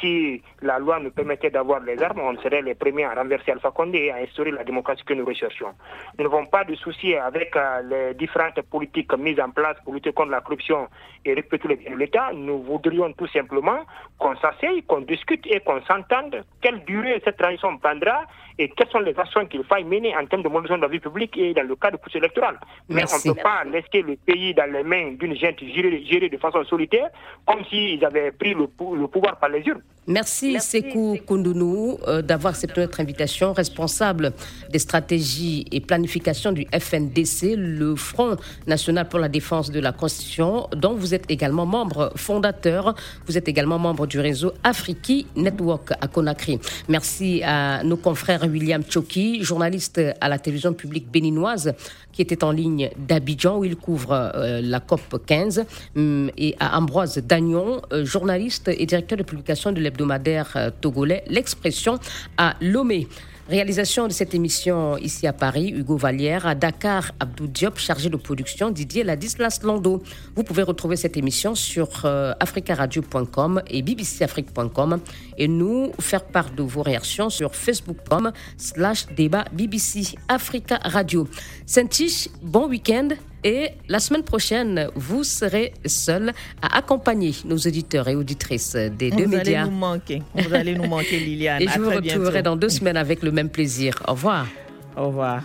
si la loi nous permettait d'avoir les armes, on serait les premiers à renverser Alpha Condé et à instaurer la démocratie que nous recherchons. Nous n'avons pas de souci avec euh, les différentes politiques mises en place pour lutter contre la corruption et respecter les biens de l'État. Nous voudrions tout simplement qu'on s'asseye, qu'on discute et qu'on s'entende quelle durée cette transition prendra et quelles sont les actions qu'il faille mener en termes de modernisation de la vie publique et dans le cadre du processus électoral. Mais on ne peut pas laisser le pays dans les mains d'une gente gérée, de façon solitaire, comme s'ils avaient pris le, pouvoir par les urnes. Merci, Sekou Kundunu euh, d'avoir accepté notre invitation. Responsable des stratégies et planification du FNDC, le Front national pour la défense de la Constitution, dont vous êtes également membre fondateur. Vous êtes également membre du réseau Afriki Network à Conakry. Merci à nos confrères William Choki, journaliste à la télévision publique béninoise, qui était en ligne d'Abidjan, où il couvre euh, la COP 15, hum, et à Ambroise Dagnon, euh, journaliste et directeur de publication de l'hebdomadaire euh, togolais L'Expression à Lomé. Réalisation de cette émission ici à Paris, Hugo Vallière, à Dakar, Abdou Diop, chargé de production, Didier Ladislas Lando. Vous pouvez retrouver cette émission sur euh, africaradio.com et bbcafrique.com et nous faire part de vos réactions sur facebook.com slash débat BBC Africa Radio. saint bon week-end et la semaine prochaine, vous serez seul à accompagner nos auditeurs et auditrices des deux médias. Vous allez nous manquer. Vous allez nous manquer, Liliane. et je vous retrouverai dans deux semaines avec le même plaisir. Au revoir. Au revoir.